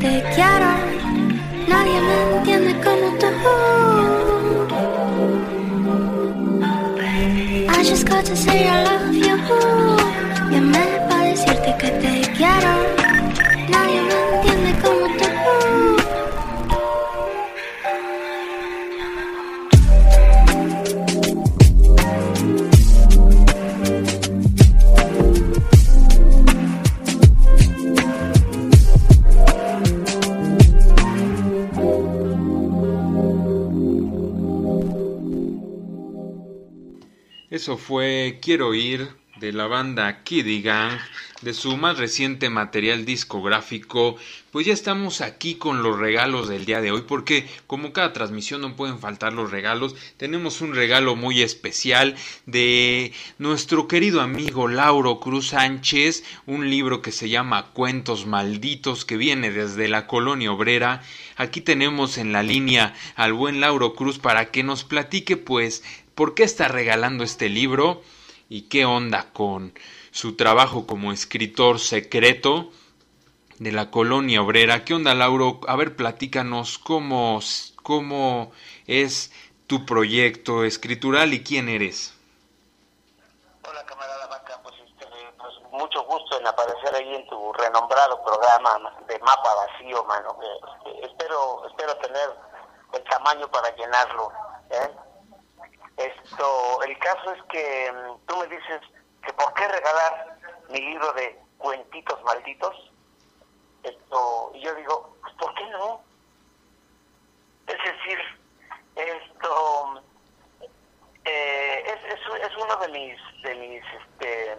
te quiero, nadie me entiende como tú. I just got to say I love you. Llamé para decirte que te quiero. Eso fue Quiero ir de la banda Kiddy Gang, de su más reciente material discográfico. Pues ya estamos aquí con los regalos del día de hoy, porque como cada transmisión no pueden faltar los regalos, tenemos un regalo muy especial de nuestro querido amigo Lauro Cruz Sánchez, un libro que se llama Cuentos Malditos, que viene desde la colonia obrera. Aquí tenemos en la línea al buen Lauro Cruz para que nos platique pues por qué está regalando este libro y qué onda con su trabajo como escritor secreto de la colonia obrera. ¿Qué onda, Lauro? A ver, platícanos cómo, cómo es tu proyecto escritural y quién eres. Hola, camarada Vaca, pues, este, pues mucho gusto en aparecer ahí en tu renombrado programa de Mapa Vacío, mano. Este, espero, espero tener el tamaño para llenarlo. ¿eh? Esto, el caso es que mm, tú me dices que por qué regalar mi libro de cuentitos malditos. Esto, y yo digo, pues ¿por qué no? Es decir, esto eh, es, es, es, uno de mis, de mis, este,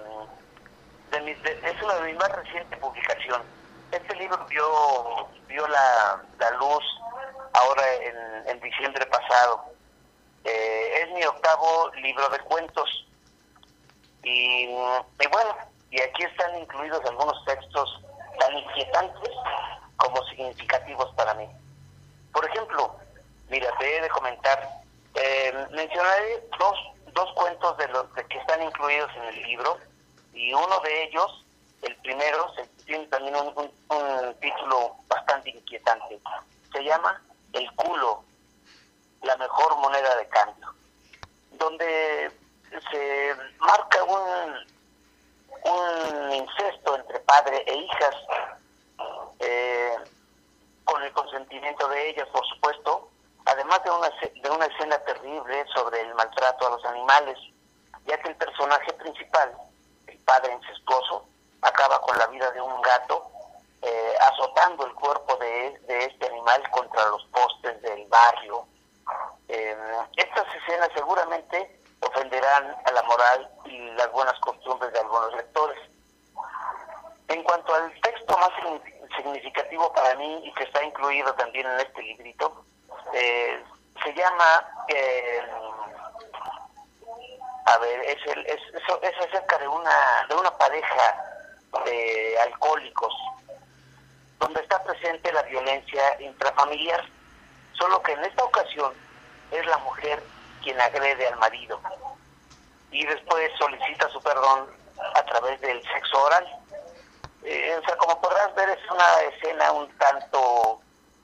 de mis de, es una de mis más recientes publicaciones. Este libro vio, vio la, la luz ahora en, en diciembre pasado eh, es mi octavo libro de cuentos. Y, y, bueno, y aquí están incluidos algunos textos tan inquietantes como significativos para mí. Por ejemplo, mira, te he de comentar, eh, mencionaré dos, dos cuentos de los de que están incluidos en el libro y uno de ellos, el primero, se, tiene también un, un, un título bastante inquietante. Se llama El culo la mejor moneda de cambio, donde se marca un, un incesto entre padre e hijas, eh, con el consentimiento de ellas, por supuesto, además de una, de una escena terrible sobre el maltrato a los animales, ya que el personaje principal, el padre incestuoso, acaba con la vida de un gato, eh, azotando el cuerpo de, de este animal contra los postes del barrio eh, estas escenas seguramente ofenderán a la moral y las buenas costumbres de algunos lectores. En cuanto al texto más significativo para mí y que está incluido también en este librito, eh, se llama, eh, a ver, es, el, es, es acerca de una, de una pareja de alcohólicos, donde está presente la violencia intrafamiliar, solo que en esta ocasión es la mujer quien agrede al marido y después solicita su perdón a través del sexo oral. Eh, o sea, como podrás ver, es una escena un tanto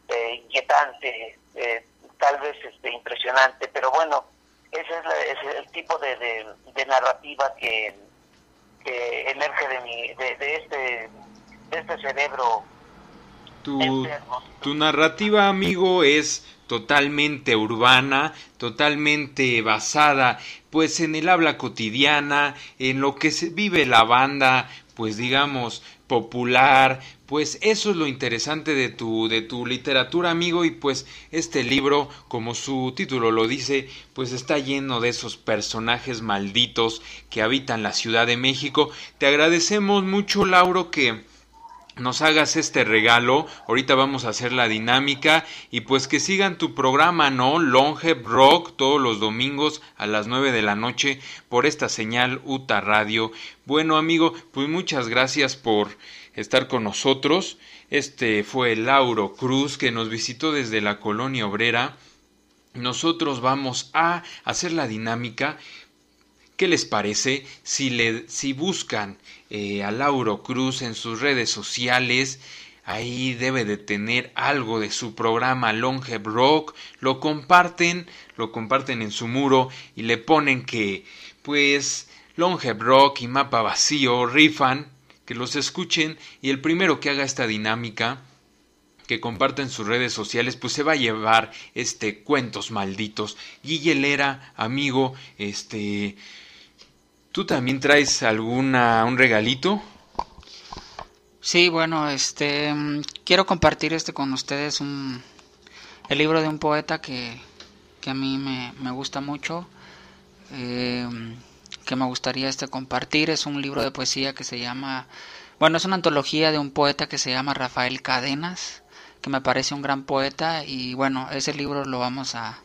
eh, inquietante, eh, tal vez este, impresionante, pero bueno, ese es, la, es el tipo de, de, de narrativa que, que, emerge de, mi, de, de, este, de este cerebro. Tu, tu narrativa, amigo, es totalmente urbana, totalmente basada pues en el habla cotidiana, en lo que se vive la banda, pues digamos popular, pues eso es lo interesante de tu de tu literatura, amigo, y pues este libro, como su título lo dice, pues está lleno de esos personajes malditos que habitan la Ciudad de México. Te agradecemos mucho, Lauro, que nos hagas este regalo. Ahorita vamos a hacer la dinámica y pues que sigan tu programa, ¿no? Longe Rock todos los domingos a las 9 de la noche por esta señal UTA Radio. Bueno, amigo, pues muchas gracias por estar con nosotros. Este fue Lauro Cruz que nos visitó desde la colonia obrera. Nosotros vamos a hacer la dinámica ¿Qué les parece si, le, si buscan eh, a Lauro Cruz en sus redes sociales? Ahí debe de tener algo de su programa Longe Rock. Lo comparten, lo comparten en su muro y le ponen que pues Longhead Rock y Mapa Vacío rifan, que los escuchen y el primero que haga esta dinámica que comparta en sus redes sociales, pues se va a llevar este cuentos malditos. Guillelera, amigo, este ¿tú también traes alguna un regalito? Sí, bueno, este quiero compartir este con ustedes un el libro de un poeta que, que a mí me, me gusta mucho. Eh, que me gustaría este compartir es un libro de poesía que se llama bueno es una antología de un poeta que se llama Rafael Cadenas que me parece un gran poeta y bueno, ese libro lo vamos a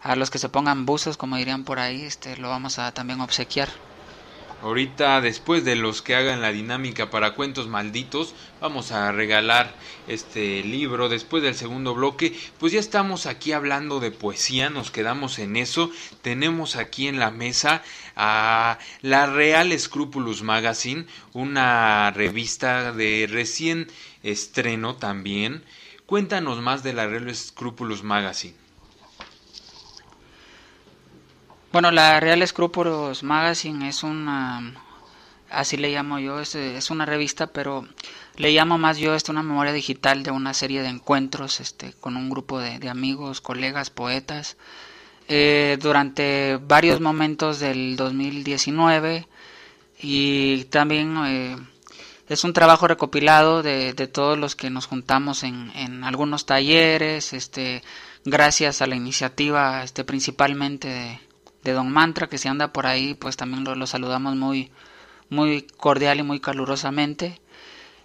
a los que se pongan buzos, como dirían por ahí, este lo vamos a también obsequiar. Ahorita, después de los que hagan la dinámica para cuentos malditos, vamos a regalar este libro. Después del segundo bloque, pues ya estamos aquí hablando de poesía, nos quedamos en eso. Tenemos aquí en la mesa a la Real Scrupulous Magazine, una revista de recién estreno también. Cuéntanos más de la Real Scrupulous Magazine. Bueno, la Real Scrupulous Magazine es una, así le llamo yo, es, una revista, pero le llamo más yo esto una memoria digital de una serie de encuentros este, con un grupo de, amigos, colegas, poetas, eh, durante varios momentos del 2019 y también eh, es un trabajo recopilado de, todos los que nos juntamos en, en algunos talleres, este, gracias a la iniciativa este, principalmente de de Don Mantra que si anda por ahí pues también lo, saludamos muy muy cordial y muy calurosamente.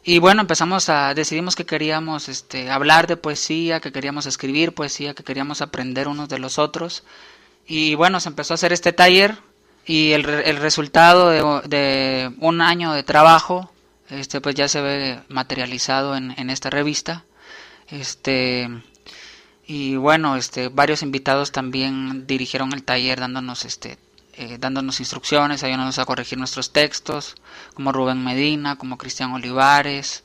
Y bueno empezamos a decidimos que queríamos este hablar de poesía que queríamos escribir poesía que queríamos aprender unos de los otros. Y bueno se empezó a hacer este taller y el, el resultado de, de, un año de trabajo este pues ya se ve materializado en, en esta revista. Este y bueno este varios invitados también dirigieron el taller dándonos este eh, dándonos instrucciones ayudándonos a corregir nuestros textos como Rubén Medina como Cristian Olivares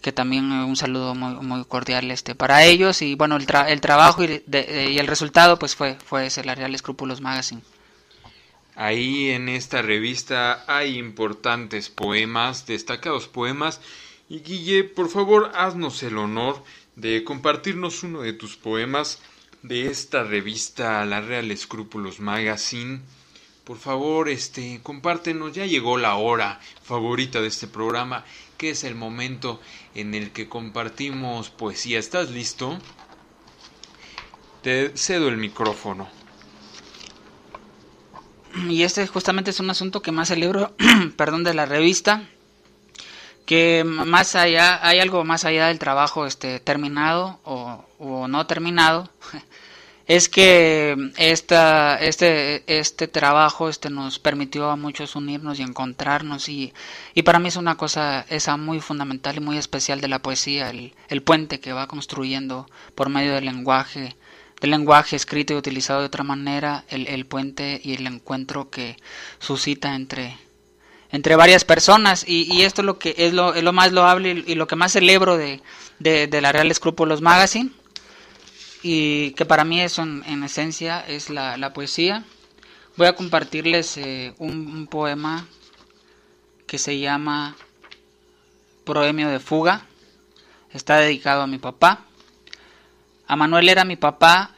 que también un saludo muy, muy cordial este para ellos. Y bueno el, tra el trabajo y, de, y, el resultado pues fue fue ese la Real Escrúpulos Magazine. Ahí en esta revista hay importantes poemas destacados poemas. Y Guille por favor haznos el honor de compartirnos uno de tus poemas de esta revista La Real Escrúpulos Magazine. Por favor, este, compártenos, ya llegó la hora favorita de este programa, que es el momento en el que compartimos poesía. ¿Estás listo? Te cedo el micrófono. Y este justamente es un asunto que más celebro, (clears throat) perdón, de la revista que más allá hay algo más allá del trabajo este terminado o, no terminado (laughs) es que esta, este, este trabajo este nos permitió a muchos unirnos y encontrarnos y, y para mí es una cosa esa muy fundamental y muy especial de la poesía, el, el puente que va construyendo por medio del lenguaje, del lenguaje escrito y utilizado de otra manera, el, el puente y el encuentro que suscita entre, entre varias personas y, y, esto es lo que es lo, es lo más loable y, lo que más celebro de, de, la Real Escrúpulos Magazine y que para mí eso en, en esencia es la, la, poesía. Voy a compartirles eh, un, un, poema que se llama Proemio de Fuga. Está dedicado a mi papá. A Manuel era mi papá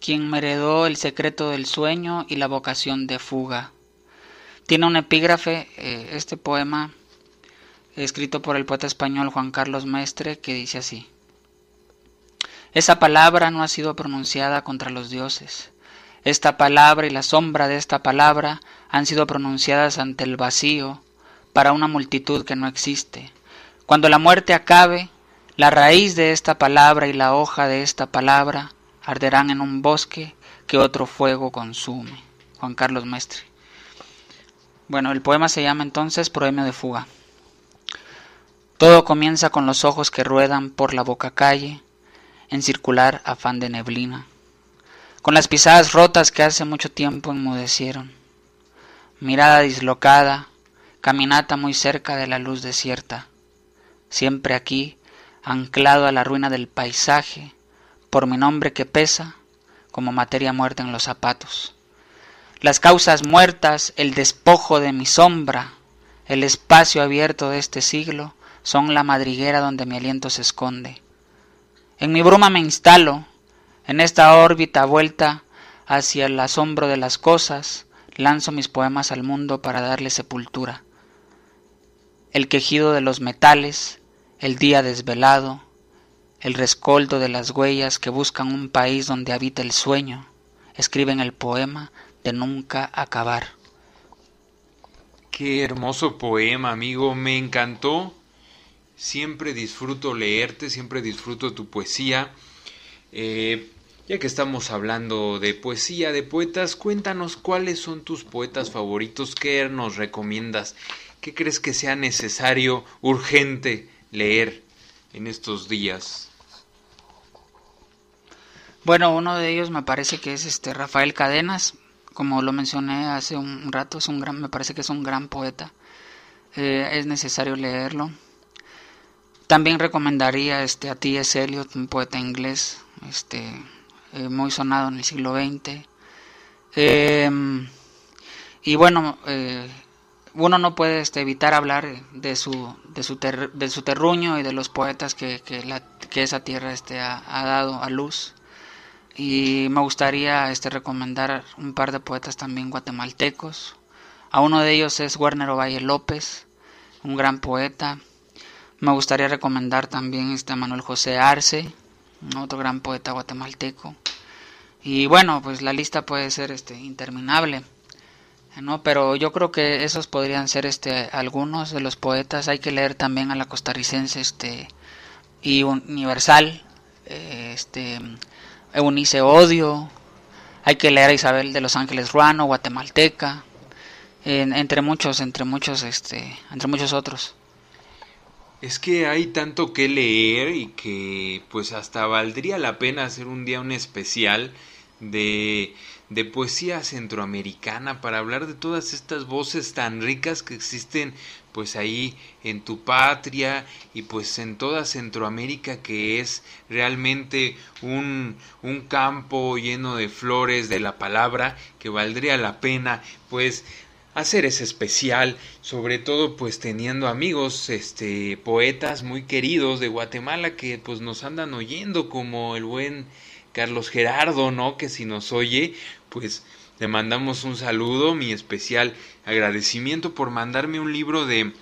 quien me heredó el secreto del sueño y la vocación de fuga tiene un epígrafe, eh, este poema, escrito por el poeta español Juan Carlos Mestre, que dice así. Esa palabra no ha sido pronunciada contra los dioses. Esta palabra y la sombra de esta palabra han sido pronunciadas ante el vacío para una multitud que no existe. Cuando la muerte acabe, la raíz de esta palabra y la hoja de esta palabra arderán en un bosque que otro fuego consume. Juan Carlos Mestre. Bueno, el poema se llama entonces Proemio de Fuga. Todo comienza con los ojos que ruedan por la boca calle, en circular afán de neblina, con las pisadas rotas que hace mucho tiempo enmudecieron, mirada dislocada, caminata muy cerca de la luz desierta, siempre aquí, anclado a la ruina del paisaje, por mi nombre que pesa, como materia muerta en los zapatos las causas muertas, el despojo de mi sombra, el espacio abierto de este siglo, son la madriguera donde mi aliento se esconde. En mi bruma me instalo, en esta órbita vuelta hacia el asombro de las cosas, lanzo mis poemas al mundo para darle sepultura. El quejido de los metales, el día desvelado, el rescoldo de las huellas que buscan un país donde habita el sueño, escriben el poema de nunca acabar. Qué hermoso poema, amigo, me encantó. Siempre disfruto leerte, siempre disfruto tu poesía. Eh, ya que estamos hablando de poesía, de poetas, cuéntanos cuáles son tus poetas favoritos, qué nos recomiendas, qué crees que sea necesario, urgente leer en estos días. Bueno, uno de ellos me parece que es este Rafael Cadenas, como lo mencioné hace un rato, es un gran, me parece que es un gran poeta. Eh, es necesario leerlo. También recomendaría este a T.S. Eliot, un poeta inglés, este eh, muy sonado en el siglo XX. Em, y bueno, eh, uno no puede este, evitar hablar de su, de su, de su terruño y de los poetas que, que, esa tierra este, ha dado a luz y me gustaría este, recomendar un par de poetas también guatemaltecos. A uno de ellos es Werner Ovalle López, un gran poeta. Me gustaría recomendar también este, Manuel José Arce, otro gran poeta guatemalteco. Y bueno, pues la lista puede ser este, interminable. ¿no? Pero yo creo que esos podrían ser este, algunos de los poetas. Hay que leer también a la costarricense este, y Universal, eh, este, Eunice Odio, hay que leer a Isabel de los Ángeles Ruano, guatemalteca, entre muchos, entre muchos, este, entre muchos otros. Es que hay tanto que leer y que pues hasta valdría la pena hacer un día un especial de, de poesía centroamericana para hablar de todas estas voces tan ricas que existen pues ahí en tu patria y pues en toda Centroamérica que es realmente un, un campo lleno de flores de la palabra que valdría la pena pues hacer ese especial, sobre todo pues teniendo amigos, este, poetas muy queridos de Guatemala que pues nos andan oyendo como el buen Carlos Gerardo, ¿no? Que si nos oye, pues le mandamos un saludo, mi especial agradecimiento por mandarme un libro de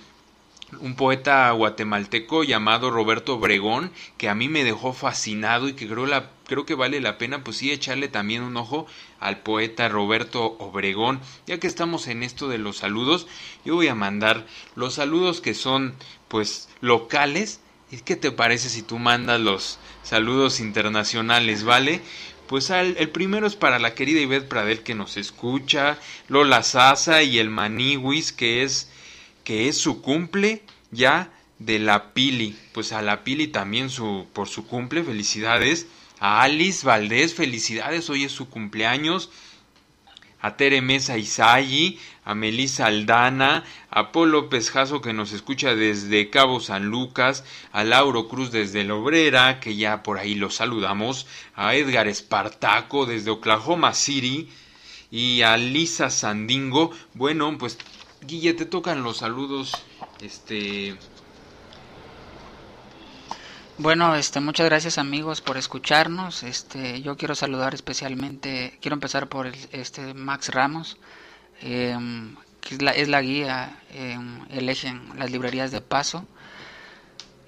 un poeta guatemalteco llamado Roberto Obregón, que a mí me dejó fascinado y que creo, la, creo que vale la pena pues sí echarle también un ojo al poeta Roberto Obregón. Ya que estamos en esto de los saludos, yo voy a mandar los saludos que son pues locales. ¿Y qué te parece si tú mandas los saludos internacionales, vale? Pues el primero es para la querida Ivette Pradel que nos escucha, Lola Sasa y el Maniwis que es que es su cumple ya de la Pili. Pues a la Pili también su por su cumple, felicidades. A Alice Valdés, felicidades, hoy es su cumpleaños. A Tere Mesa Isayi, a Melissa Aldana, a Polo Pesjazo que nos escucha desde Cabo San Lucas, a Lauro Cruz desde La Obrera, que ya por ahí lo saludamos, a Edgar Espartaco desde Oklahoma City y a Lisa Sandingo. Bueno, pues Guille, te tocan los saludos. Este. Bueno, este, muchas gracias amigos por escucharnos. Este, yo quiero saludar especialmente, quiero empezar por el, este Max Ramos, em, que es la, es la guía, eh, el eje en las librerías de paso.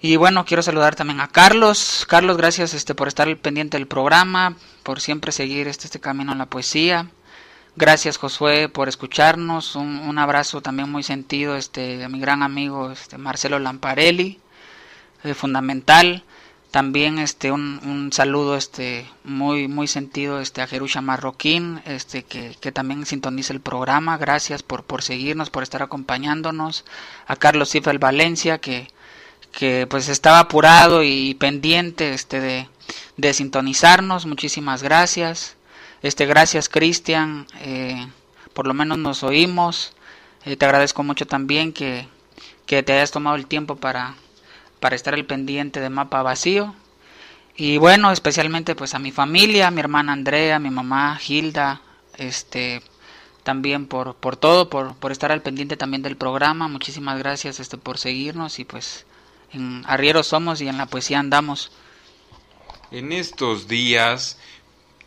Y bueno, quiero saludar también a Carlos. Carlos, gracias este, por estar pendiente del programa, por siempre seguir este, este camino en la poesía. Gracias Josué por escucharnos. Un, un, abrazo también muy sentido este, a mi gran amigo este, Marcelo Lamparelli, eh, fundamental. También este, un, un, saludo este, muy, muy sentido este, a Jerusha Marroquín, este, que, que, también sintoniza el programa. Gracias por, por seguirnos, por estar acompañándonos. A Carlos Cifel Valencia, que, que pues estaba apurado y pendiente este, de, de sintonizarnos. Muchísimas gracias. Este, gracias Cristian, eh, por lo menos nos oímos. Eh, te agradezco mucho también que, que, te hayas tomado el tiempo para, para estar al pendiente de Mapa Vacío. Y bueno, especialmente pues a mi familia, mi hermana Andrea, mi mamá Hilda, este, también por, por todo, por, por estar al pendiente también del programa. Muchísimas gracias este, por seguirnos y pues en arrieros somos y en la poesía andamos. En estos días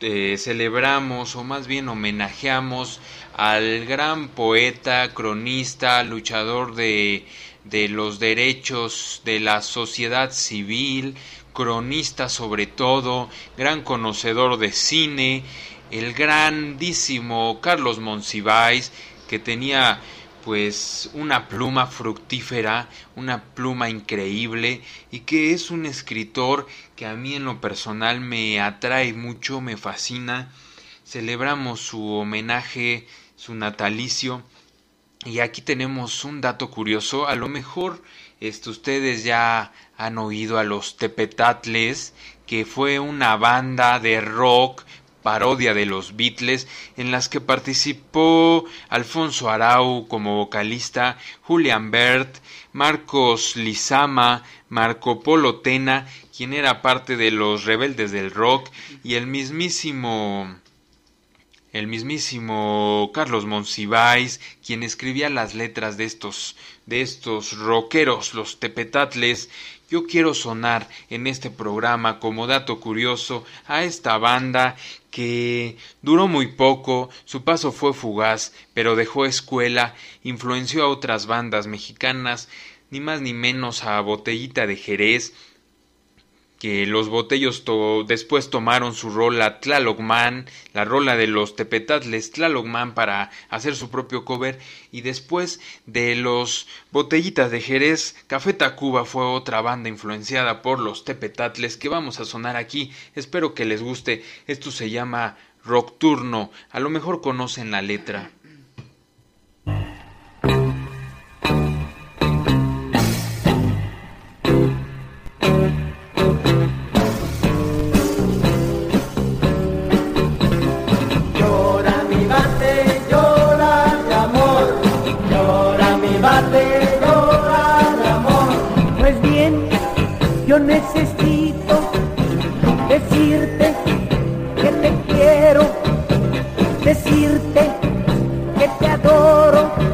eh, celebramos o más bien homenajeamos al gran poeta, cronista, luchador de, de los derechos de la sociedad civil, cronista sobre todo, gran conocedor de cine, el grandísimo Carlos Monsiváis, que tenía pues una pluma fructífera, una pluma increíble y que es un escritor que a mí en lo personal me atrae mucho, me fascina. Celebramos su homenaje, su natalicio. Y aquí tenemos un dato curioso, a lo mejor este, ustedes ya han oído a los Tepetatles, que fue una banda de rock parodia de los Beatles, en las que participó Alfonso Arau como vocalista, Julian Bert, Marcos Lizama, Marco Polo Tena, quien era parte de los rebeldes del rock, y el mismísimo el mismísimo Carlos Monsiváis, quien escribía las letras de estos de estos rockeros, los tepetatles, yo quiero sonar en este programa como dato curioso a esta banda que duró muy poco, su paso fue fugaz, pero dejó escuela, influenció a otras bandas mexicanas, ni más ni menos a Botellita de Jerez, que los botellos después tomaron su rola Tlalogman, la rola de los Tepetatles Tlalogman para hacer su propio cover y después de los botellitas de Jerez, Café Tacuba fue otra banda influenciada por los Tepetatles que vamos a sonar aquí, espero que les guste, esto se llama Rockturno, a lo mejor conocen la letra. necesito decirte que te quiero, decirte que te adoro.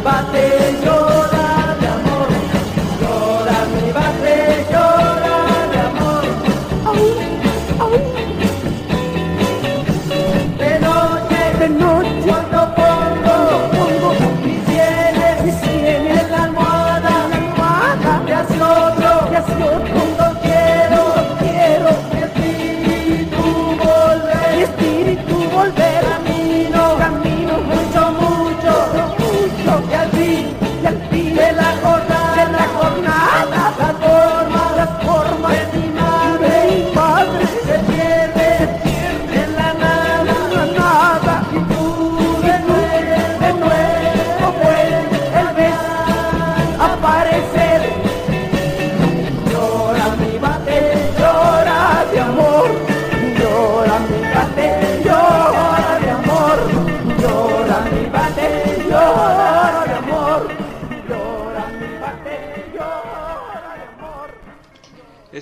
debate llora.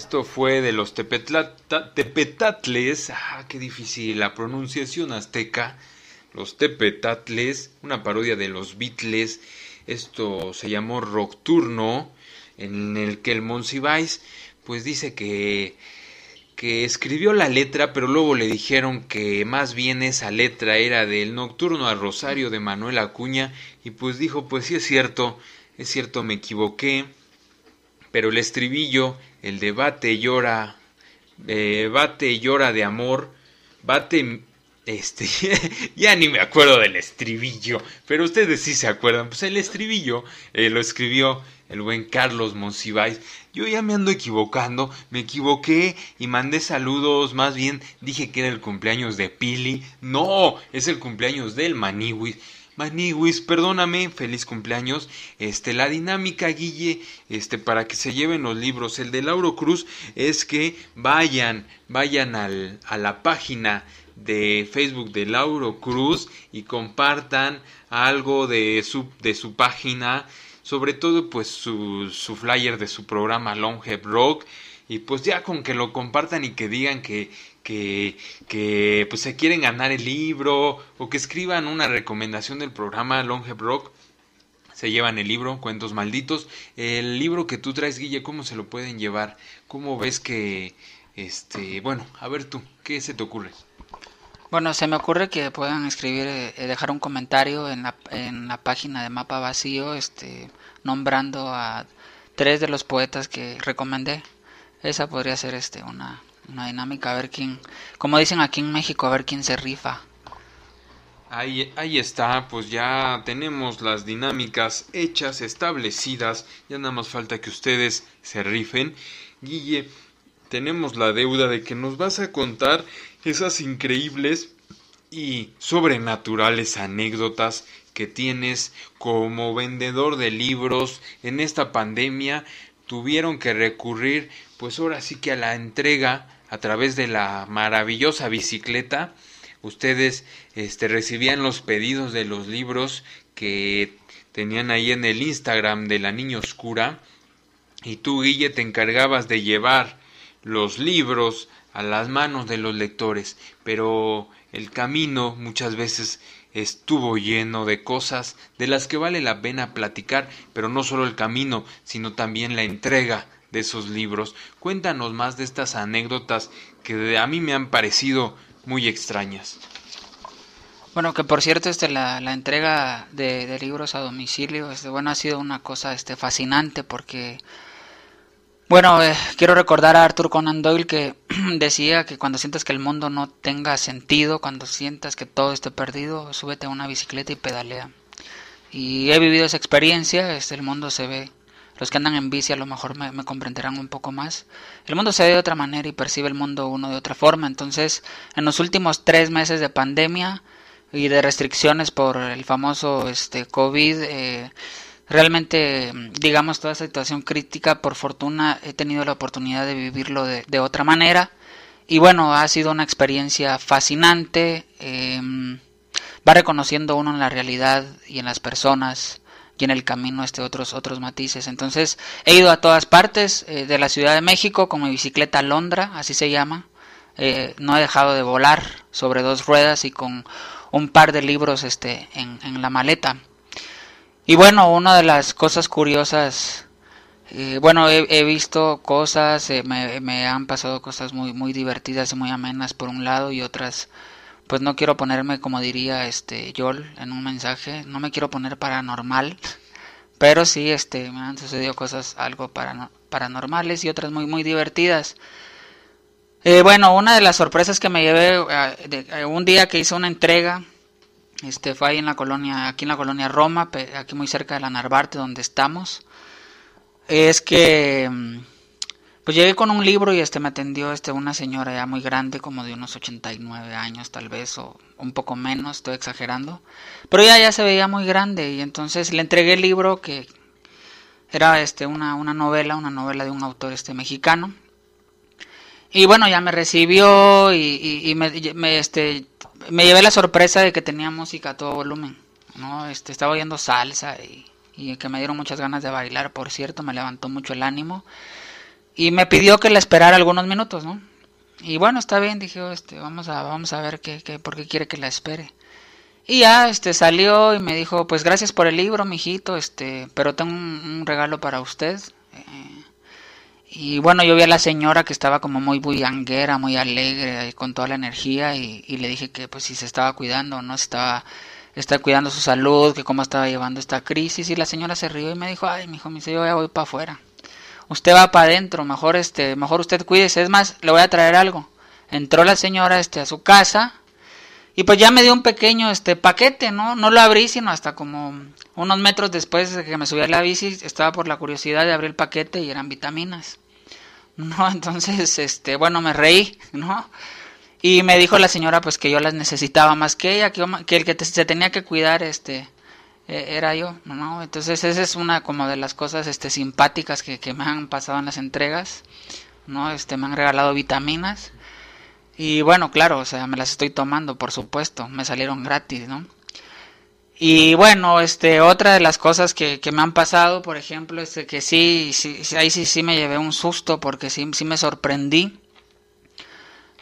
Esto fue de los Tepetatles. Ah, qué difícil la pronunciación azteca. Los Tepetatles, una parodia de los Beatles. Esto se llamó Rocturno, en el que el Monsiváis pues dice que que escribió la letra, pero luego le dijeron que más bien esa letra era del Nocturno a Rosario de Manuel Acuña y pues dijo, pues sí es cierto, es cierto, me equivoqué, pero el estribillo, el de bate llora, eh, bate llora de amor, bate, este, (laughs) ya ni me acuerdo del estribillo, pero ustedes sí se acuerdan, pues el estribillo eh, lo escribió el buen Carlos Monsiváis. Yo ya me ando equivocando, me equivoqué y mandé saludos, más bien dije que era el cumpleaños de Pili. No, es el cumpleaños del Maniwis. Maniwis, perdóname, feliz cumpleaños. Este, la dinámica, Guille, este, para que se lleven los libros, el de Lauro Cruz, es que vayan, vayan al, a la página de Facebook de Lauro Cruz y compartan algo de su, de su página sobre todo pues su, su flyer de su programa Longhead Rock y pues ya con que lo compartan y que digan que, que, pues se quieren ganar el libro o que escriban una recomendación del programa Longhead Rock se llevan el libro Cuentos Malditos. El libro que tú traes Guille cómo se lo pueden llevar cómo ves que este bueno a ver tú qué se te ocurre Bueno, se me ocurre que puedan escribir, eh, dejar un comentario en la, en la página de Mapa Vacío, este, nombrando a tres de los poetas que recomendé. Esa podría ser este una, una dinámica, a ver quién, como dicen aquí en México, a ver quién se rifa. Ahí, ahí está, pues ya tenemos las dinámicas hechas, establecidas, ya nada más falta que ustedes se rifen. Guille, tenemos la deuda de que nos vas a contar esas increíbles y sobrenaturales anécdotas que tienes como vendedor de libros en esta pandemia tuvieron que recurrir pues ahora sí que a la entrega a través de la maravillosa bicicleta ustedes este recibían los pedidos de los libros que tenían ahí en el Instagram de la niña oscura y tú Guille te encargabas de llevar los libros a las manos de los lectores pero el camino muchas veces estuvo lleno de cosas de las que vale la pena platicar, pero no solo el camino, sino también la entrega de esos libros. Cuéntanos más de estas anécdotas que a mí me han parecido muy extrañas. Bueno, que por cierto, este, la, la entrega de, libros a domicilio, este, bueno, ha sido una cosa este, fascinante porque bueno, eh, quiero recordar a Arthur Conan Doyle que (clears throat) decía que cuando sientas que el mundo no tenga sentido, cuando sientas que todo esté perdido, súbete a una bicicleta y pedalea. Y he vivido esa experiencia, este, el mundo se ve, los que andan en bici a lo mejor me, comprenderán un poco más. El mundo se ve de otra manera y percibe el mundo uno de otra forma. Entonces, en los últimos tres meses de pandemia y de restricciones por el famoso este, COVID, eh, realmente, digamos, toda esa situación crítica, por fortuna he tenido la oportunidad de vivirlo de, de otra manera. Y bueno, ha sido una experiencia fascinante. Eh, va reconociendo uno en la realidad y en las personas y en el camino este otros otros matices. Entonces he ido a todas partes eh, de la Ciudad de México con mi bicicleta Londra, así se llama. Eh, no he dejado de volar sobre dos ruedas y con un par de libros este en, en la maleta. Y bueno, una de las cosas curiosas, eh, bueno, he, visto cosas, me, me, han pasado cosas muy, muy divertidas y muy amenas por un lado y otras, pues no quiero ponerme, como diría este Yol en un mensaje, no me quiero poner paranormal, (laughs) pero sí, este, me han sucedido cosas algo parano paranormales y otras muy, muy divertidas. Eh, bueno, una de las sorpresas que me llevé de, un día que hice una entrega este fue ahí en la colonia, aquí en la colonia Roma, aquí muy cerca de la Narvarte donde estamos. Es que pues llegué con un libro y este me atendió este una señora ya muy grande, como de unos 89 años tal vez o un poco menos, estoy exagerando. Pero ella ya se veía muy grande y entonces le entregué el libro que era este una, una novela, una novela de un autor este mexicano. Y bueno, ya me recibió y, y, me, este, me llevé la sorpresa de que tenía música a todo volumen, ¿no? Este, estaba oyendo salsa y, y, que me dieron muchas ganas de bailar, por cierto, me levantó mucho el ánimo. Y me pidió que la esperara algunos minutos, ¿no? Y bueno, está bien, dije, oh, este, vamos a, vamos a ver qué, qué, por qué quiere que la espere. Y ya, este, salió y me dijo, pues gracias por el libro, mijito, este, pero tengo un, regalo para usted. Eh, y bueno, yo vi a la señora que estaba como muy bullanguera, muy alegre, con toda la energía, y, le dije que pues si se estaba cuidando, ¿no? Estaba, estaba cuidando su salud, que cómo estaba llevando esta crisis, y la señora se rió y me dijo, ay, mijo, me dice, yo voy para afuera usted va para adentro, mejor este, mejor usted cuídese, es más, le voy a traer algo. Entró la señora este a su casa y pues ya me dio un pequeño este paquete, ¿no? No lo abrí sino hasta como unos metros después de que me subí a la bici, estaba por la curiosidad de abrir el paquete y eran vitaminas. (laughs) No, entonces este, bueno, me reí, ¿no? Y me dijo la señora pues que yo las necesitaba más que ella, que, que el que se tenía que cuidar este e, era yo, ¿no? Entonces esa es una como de las cosas este, simpáticas que, que me han pasado en las entregas, ¿no? Este, me han regalado vitaminas y bueno, claro, o sea, me las estoy tomando, por supuesto, me salieron gratis, ¿no? Y bueno, este, otra de las cosas que, que me han pasado, por ejemplo, es que sí, sí, ahí sí, sí me llevé un susto porque sí, sí me sorprendí.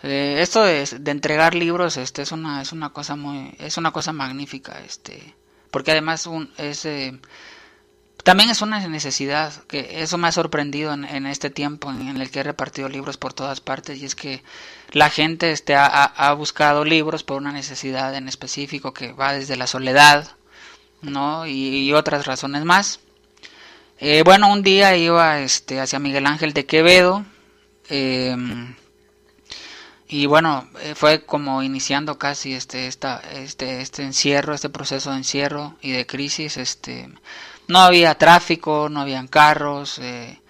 Eh, esto de, de, entregar libros, este, es una, es una cosa muy, es una cosa magnífica, este, porque además un, es, eh, también es una necesidad, que eso me ha sorprendido en, este tiempo en, el que he repartido libros por todas partes, y es que la gente este, ha, buscado libros por una necesidad en específico que va desde la soledad, ¿no? Y, otras razones más. Eh, bueno, un día iba este, hacia Miguel Ángel de Quevedo, eh, y bueno eh, fue como iniciando casi este esta este este encierro este proceso de encierro y de crisis este no había tráfico no habían carros eh,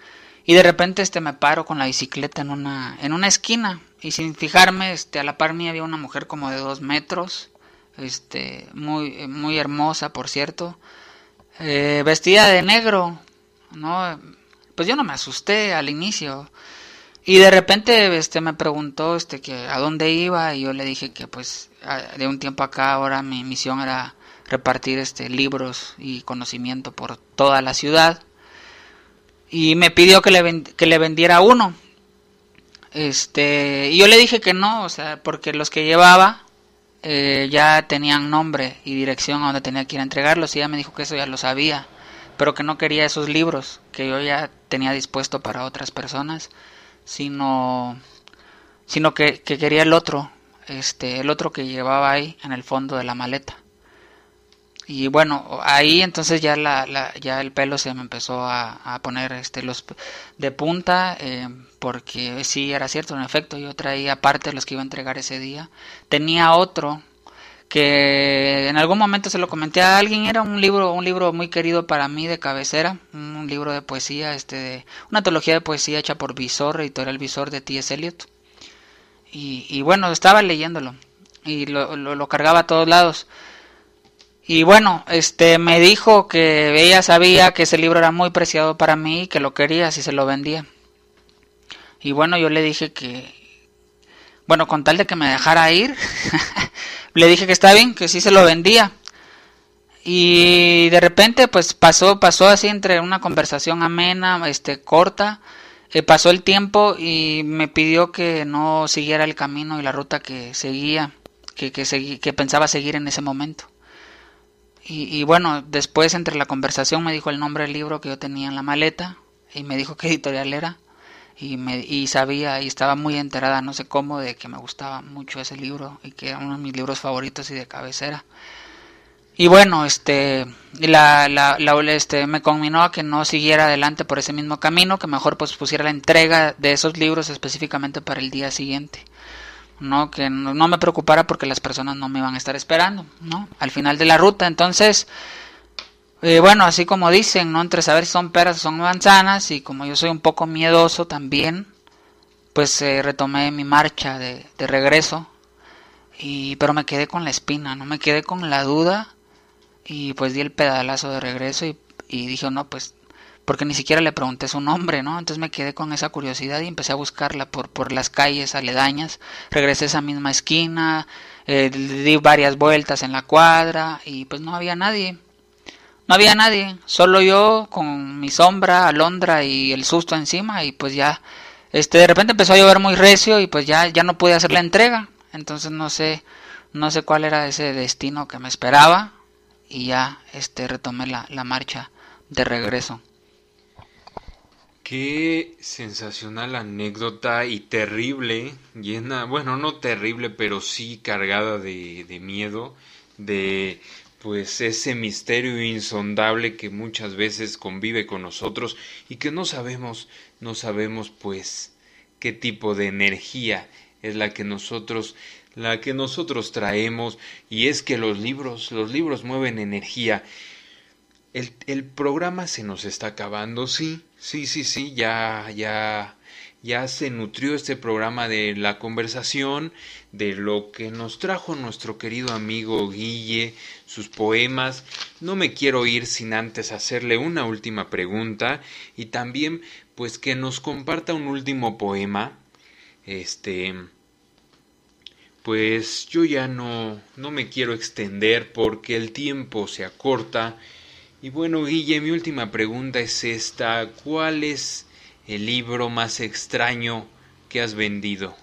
y de repente este me paro con la bicicleta en una en una esquina y sin fijarme este a la par mía había una mujer como de dos metros este muy muy hermosa por cierto eh, vestida de negro no pues yo no me asusté al inicio y de repente este me preguntó este que a dónde iba y yo le dije que pues de un tiempo acá ahora mi misión era repartir este libros y conocimiento por toda la ciudad y me pidió que le que le vendiera uno. Este, y yo le dije que no, o sea, porque los que llevaba eh, ya tenían nombre y dirección a donde tenía que ir a entregarlos y ella me dijo que eso ya lo sabía, pero que no quería esos libros que yo ya tenía dispuesto para otras personas sino, sino que, quería el otro, este, el otro que llevaba ahí en el fondo de la maleta. Y bueno, ahí entonces ya, la, ya el pelo se me empezó a, poner este, los de punta, eh, porque sí era cierto, en efecto, yo traía aparte los que iba a entregar ese día. Tenía otro que en algún momento se lo comenté a alguien, era un libro, un libro muy querido para mí de cabecera, un libro de poesía, este, una antología de poesía hecha por Visor, editorial Visor de T.S. Eliot. Y, y, bueno, estaba leyéndolo y lo, lo, cargaba a todos lados. Y bueno, este me dijo que ella sabía que ese libro era muy preciado para mí y que lo quería si se lo vendía. Y bueno, yo le dije que, bueno, con tal de que me dejara ir, (laughs) le dije que está bien, que sí se lo vendía. Y de repente pues pasó, pasó así entre una conversación amena, este, corta, eh, pasó el tiempo y me pidió que no siguiera el camino y la ruta que seguía, que, que, que pensaba seguir en ese momento. Y, y, bueno, después entre la conversación me dijo el nombre del libro que yo tenía en la maleta y me dijo qué editorial era y, me, y sabía y estaba muy enterada, no sé cómo, de que me gustaba mucho ese libro y que era uno de mis libros favoritos y de cabecera. Y bueno, este, la, la, la, este, me conminó a que no siguiera adelante por ese mismo camino, que mejor pues pusiera la entrega de esos libros específicamente para el día siguiente. No, que no, no me preocupara porque las personas no me iban a estar esperando, ¿no? Al final de la ruta, entonces, eh, bueno, así como dicen, ¿no? Entre saber si son peras o son manzanas, y como yo soy un poco miedoso también, pues eh, retomé mi marcha de, regreso, y, pero me quedé con la espina, no me quedé con la duda, y pues di el pedalazo de regreso y, y dije, no, pues, porque ni siquiera le pregunté su nombre, ¿no? Entonces me quedé con esa curiosidad y empecé a buscarla por, por las calles aledañas, regresé a esa misma esquina, eh, di varias vueltas en la cuadra, y pues no había nadie no había nadie, solo yo con mi sombra, alondra y el susto encima y pues ya, este, de repente empezó a llover muy recio y pues ya, ya no pude hacer la entrega, entonces no sé, no sé cuál era ese destino que me esperaba y ya, este, retomé la, la marcha de regreso. Qué sensacional anécdota y terrible, llena, bueno, no terrible, pero sí cargada de, de miedo, de pues ese misterio insondable que muchas veces convive con nosotros y que no sabemos, no sabemos pues qué tipo de energía es la que nosotros la que nosotros traemos. Y es que los libros los libros mueven energía el, el programa se nos está acabando sí sí sí sí ya ya ya se nutrió este programa de la conversación, de lo que nos trajo nuestro querido amigo Guille, sus poemas. No me quiero ir sin antes hacerle una última pregunta y también pues que nos comparta un último poema. Este pues yo ya no no me quiero extender porque el tiempo se acorta. Y bueno, Guille, mi última pregunta es esta, ¿cuál es el libro más extraño que has vendido?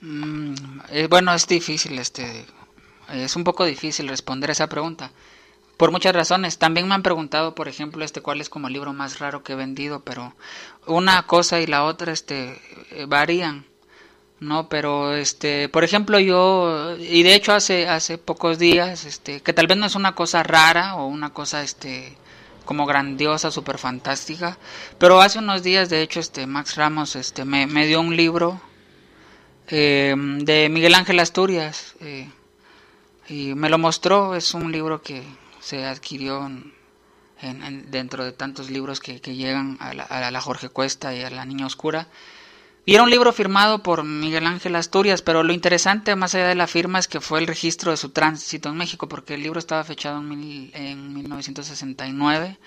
Mm, eh, bueno, es difícil, este, es un poco difícil responder esa pregunta. Por muchas razones. También me han preguntado, por ejemplo, este cuál es como el libro más raro que he vendido, pero una cosa y la otra, este, eh, varían. No, pero este, por ejemplo, yo y de hecho hace hace pocos días, este, que tal vez no es una cosa rara o una cosa este como grandiosa, súper fantástica. Pero hace unos días, de hecho, este Max Ramos este, me, me dio un libro eh, de Miguel Ángel Asturias eh, y me lo mostró. Es un libro que se adquirió en, dentro de tantos libros que, que llegan a la, a la Jorge Cuesta y a la Niña Oscura. Y era un libro firmado por Miguel Ángel Asturias, pero lo interesante más allá de la firma es que fue el registro de su tránsito en México, porque el libro estaba fechado en, mil, en 1969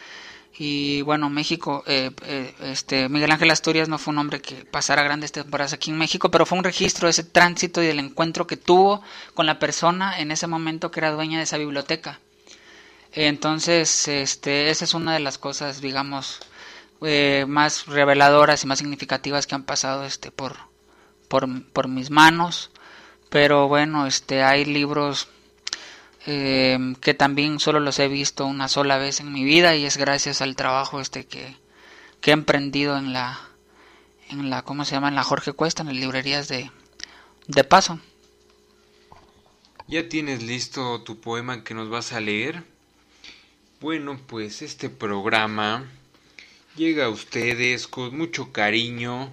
y bueno, México, eh, eh, este Miguel Ángel Asturias no fue un hombre que pasara grandes temporadas aquí en México, pero fue un registro de ese tránsito y del encuentro que tuvo con la persona en ese momento que era dueña de esa biblioteca. Entonces, este, esa es una de las cosas, digamos, eh, más reveladoras y más significativas que han pasado este por, por, por mis manos. Pero bueno este hay libros eh, que también solo los he visto una sola vez en mi vida y es gracias al trabajo este que, que he emprendido en la en la cómo se llama en la Jorge Cuesta en las librerías de de paso. Ya tienes listo tu poema que nos vas a leer bueno pues este programa llega a ustedes con mucho cariño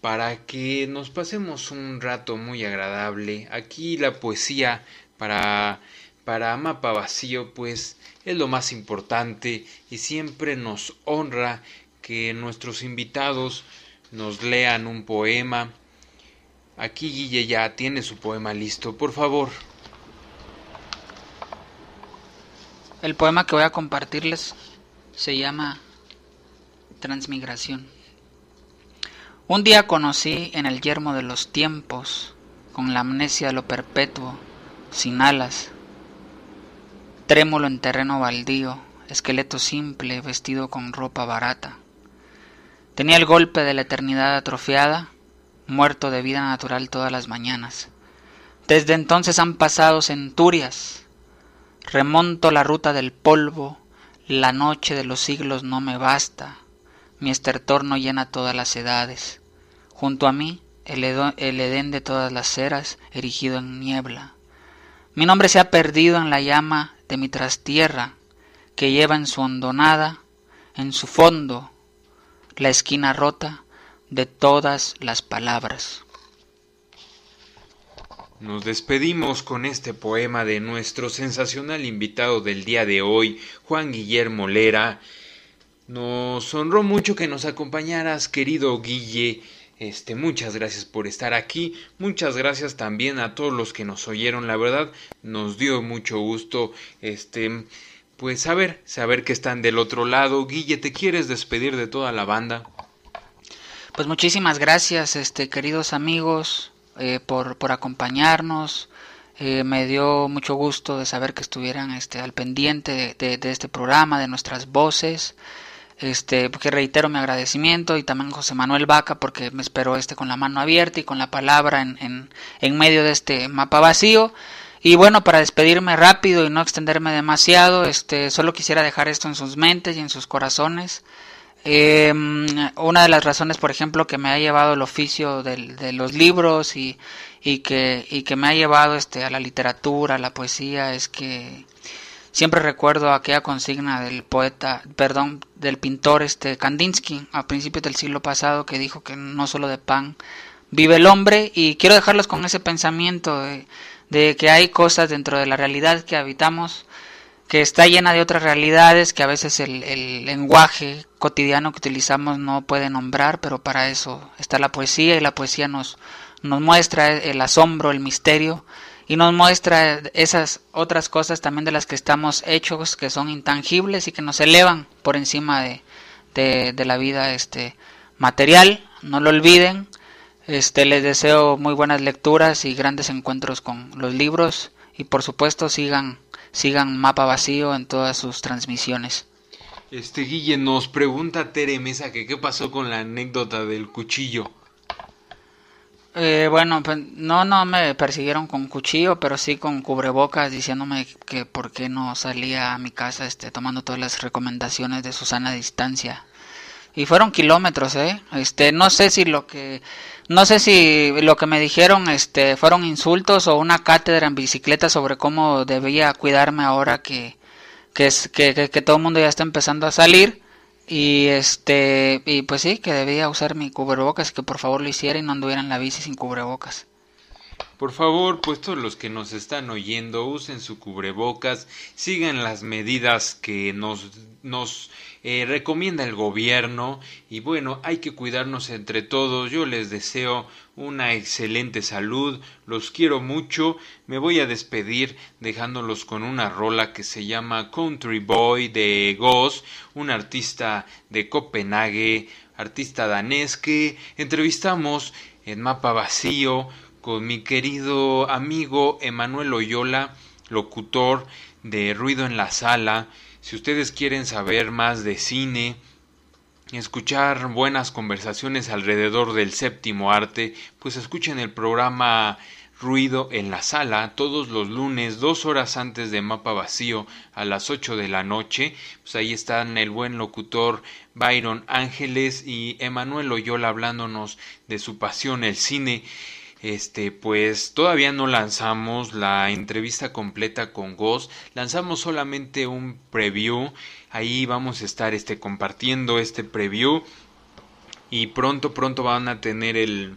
para que nos pasemos un rato muy agradable. Aquí la poesía para para Mapa Vacío pues es lo más importante y siempre nos honra que nuestros invitados nos lean un poema. Aquí Guille ya tiene su poema listo, por favor. El poema que voy a compartirles se llama Transmigración. Un día conocí en el yermo de los tiempos, con la amnesia de lo perpetuo, sin alas, trémulo en terreno baldío, esqueleto simple vestido con ropa barata. Tenía el golpe de la eternidad atrofiada, muerto de vida natural todas las mañanas. Desde entonces han pasado centurias. Remonto la ruta del polvo, la noche de los siglos no me basta mi estertor no llena todas las edades. Junto a mí, el, Edén de todas las eras, erigido en niebla. Mi nombre se ha perdido en la llama de mi trastierra, que lleva en su hondonada, en su fondo, la esquina rota de todas las palabras. Nos despedimos con este poema de nuestro sensacional invitado del día de hoy, Juan Guillermo Lera, nos honró mucho que nos acompañaras, querido Guille. Este, muchas gracias por estar aquí. Muchas gracias también a todos los que nos oyeron. La verdad, nos dio mucho gusto. Este, pues saber, saber que están del otro lado. Guille, ¿te quieres despedir de toda la banda? Pues muchísimas gracias, este, queridos amigos, eh, por, por acompañarnos. Eh, me dio mucho gusto de saber que estuvieran este, al pendiente de, de, este programa, de nuestras voces. Este, porque reitero mi agradecimiento y también José Manuel Vaca porque me esperó este con la mano abierta y con la palabra en, en, en medio de este mapa vacío. Y bueno, para despedirme rápido y no extenderme demasiado, este, solo quisiera dejar esto en sus mentes y en sus corazones. Eh, una de las razones, por ejemplo, que me ha llevado el oficio de, de los libros y, y, que, y que me ha llevado este, a la literatura, a la poesía, es que siempre recuerdo aquella consigna del poeta, perdón, del pintor este Kandinsky a principios del siglo pasado que dijo que no solo de pan vive el hombre y quiero dejarlos con ese pensamiento de que hay cosas dentro de la realidad que habitamos que está llena de otras realidades que a veces el, el, lenguaje cotidiano que utilizamos no puede nombrar, pero para eso está la poesía y la poesía nos, nos muestra el asombro, el misterio y nos muestra esas otras cosas también de las que estamos hechos que son intangibles y que nos elevan por encima de, de, la vida este material, no lo olviden, este, les deseo muy buenas lecturas y grandes encuentros con los libros y por supuesto sigan sigan Mapa Vacío en todas sus transmisiones. Este Guille nos pregunta Tere Mesa que qué pasó con la anécdota del cuchillo. Eh, bueno, pues no, no me persiguieron con cuchillo, pero sí con cubrebocas diciéndome que por qué no salía a mi casa este, tomando todas las recomendaciones de Susana distancia. Y fueron kilómetros, ¿eh? Este, no sé si lo que no sé si lo que me dijeron este fueron insultos o una cátedra en bicicleta sobre cómo debía cuidarme ahora que que es que, que todo el mundo ya está empezando a salir y este y pues sí que debía usar mi cubrebocas que por favor lo hiciera y no anduviera en la bici sin cubrebocas. Por favor, pues todos los que nos están oyendo, usen su cubrebocas, sigan las medidas que nos, nos eh, recomienda el gobierno y bueno, hay que cuidarnos entre todos. Yo les deseo una excelente salud, los quiero mucho. Me voy a despedir dejándolos con una rola que se llama Country Boy de Goss, un artista de Copenhague, artista danés que entrevistamos en Mapa Vacío con mi querido amigo Emanuel Oyola, locutor de Ruido en la Sala. Si ustedes quieren saber más de cine, escuchar buenas conversaciones alrededor del séptimo arte, pues escuchen el programa Ruido en la Sala todos los lunes, dos horas antes de Mapa Vacío, a las ocho de la noche. Pues ahí están el buen locutor Byron Ángeles y Emanuel Oyola hablándonos de su pasión, el cine este pues todavía no lanzamos la entrevista completa con Ghost, lanzamos solamente un preview, ahí vamos a estar este compartiendo este preview y pronto pronto van a tener el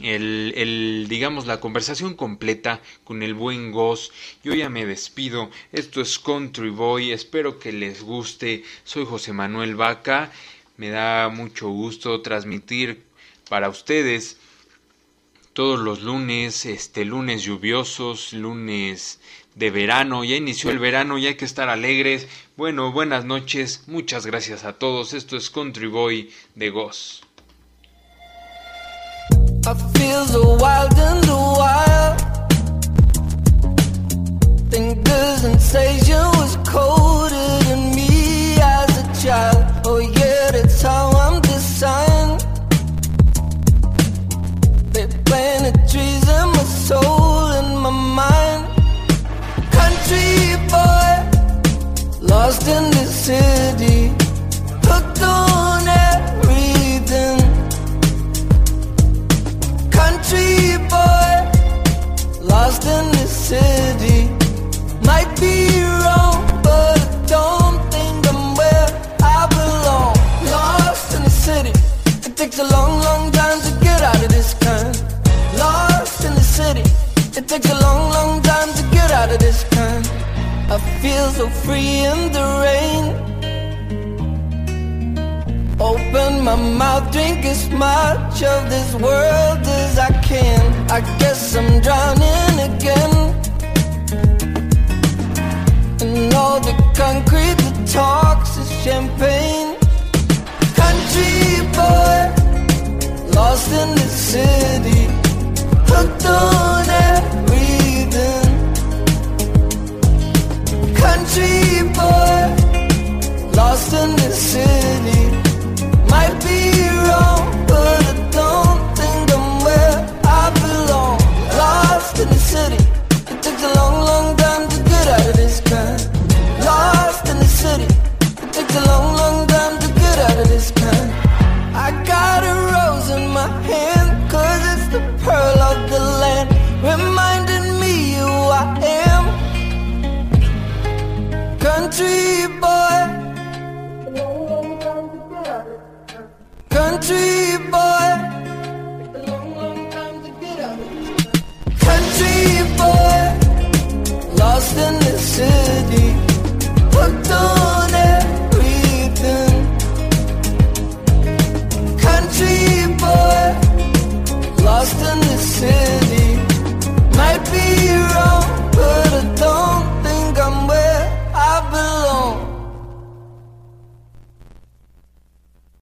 el, el, digamos la conversación completa con el buen Ghost. Yo ya me despido. Esto es Country Boy. Espero que les guste. Soy José Manuel Vaca. Me da mucho gusto transmitir para ustedes todos los lunes, este lunes lluviosos, lunes de verano, ya inició el verano y hay que estar alegres. Bueno, buenas noches, muchas gracias a todos. Esto es Country Boy de. I lost in the city, hooked on everything. Country boy, lost in the city, might be wrong, but I don't think I'm where I belong. Lost in the city, it takes a long, long time to get out of this kind lost in the city. It takes a long, long time to get out of this kind. I feel so free in the rain. Open my mouth, drink as much of this world as I can. I guess I'm drowning again. And all the concrete that talks is champagne. Country boy, lost in the city hooked on everything boy, lost in the city. Might be wrong, but I don't think I'm where I belong. Lost in the city. It takes a long, long time to get out of this kind. Lost in the city. It takes a long, long time to get out of this kind.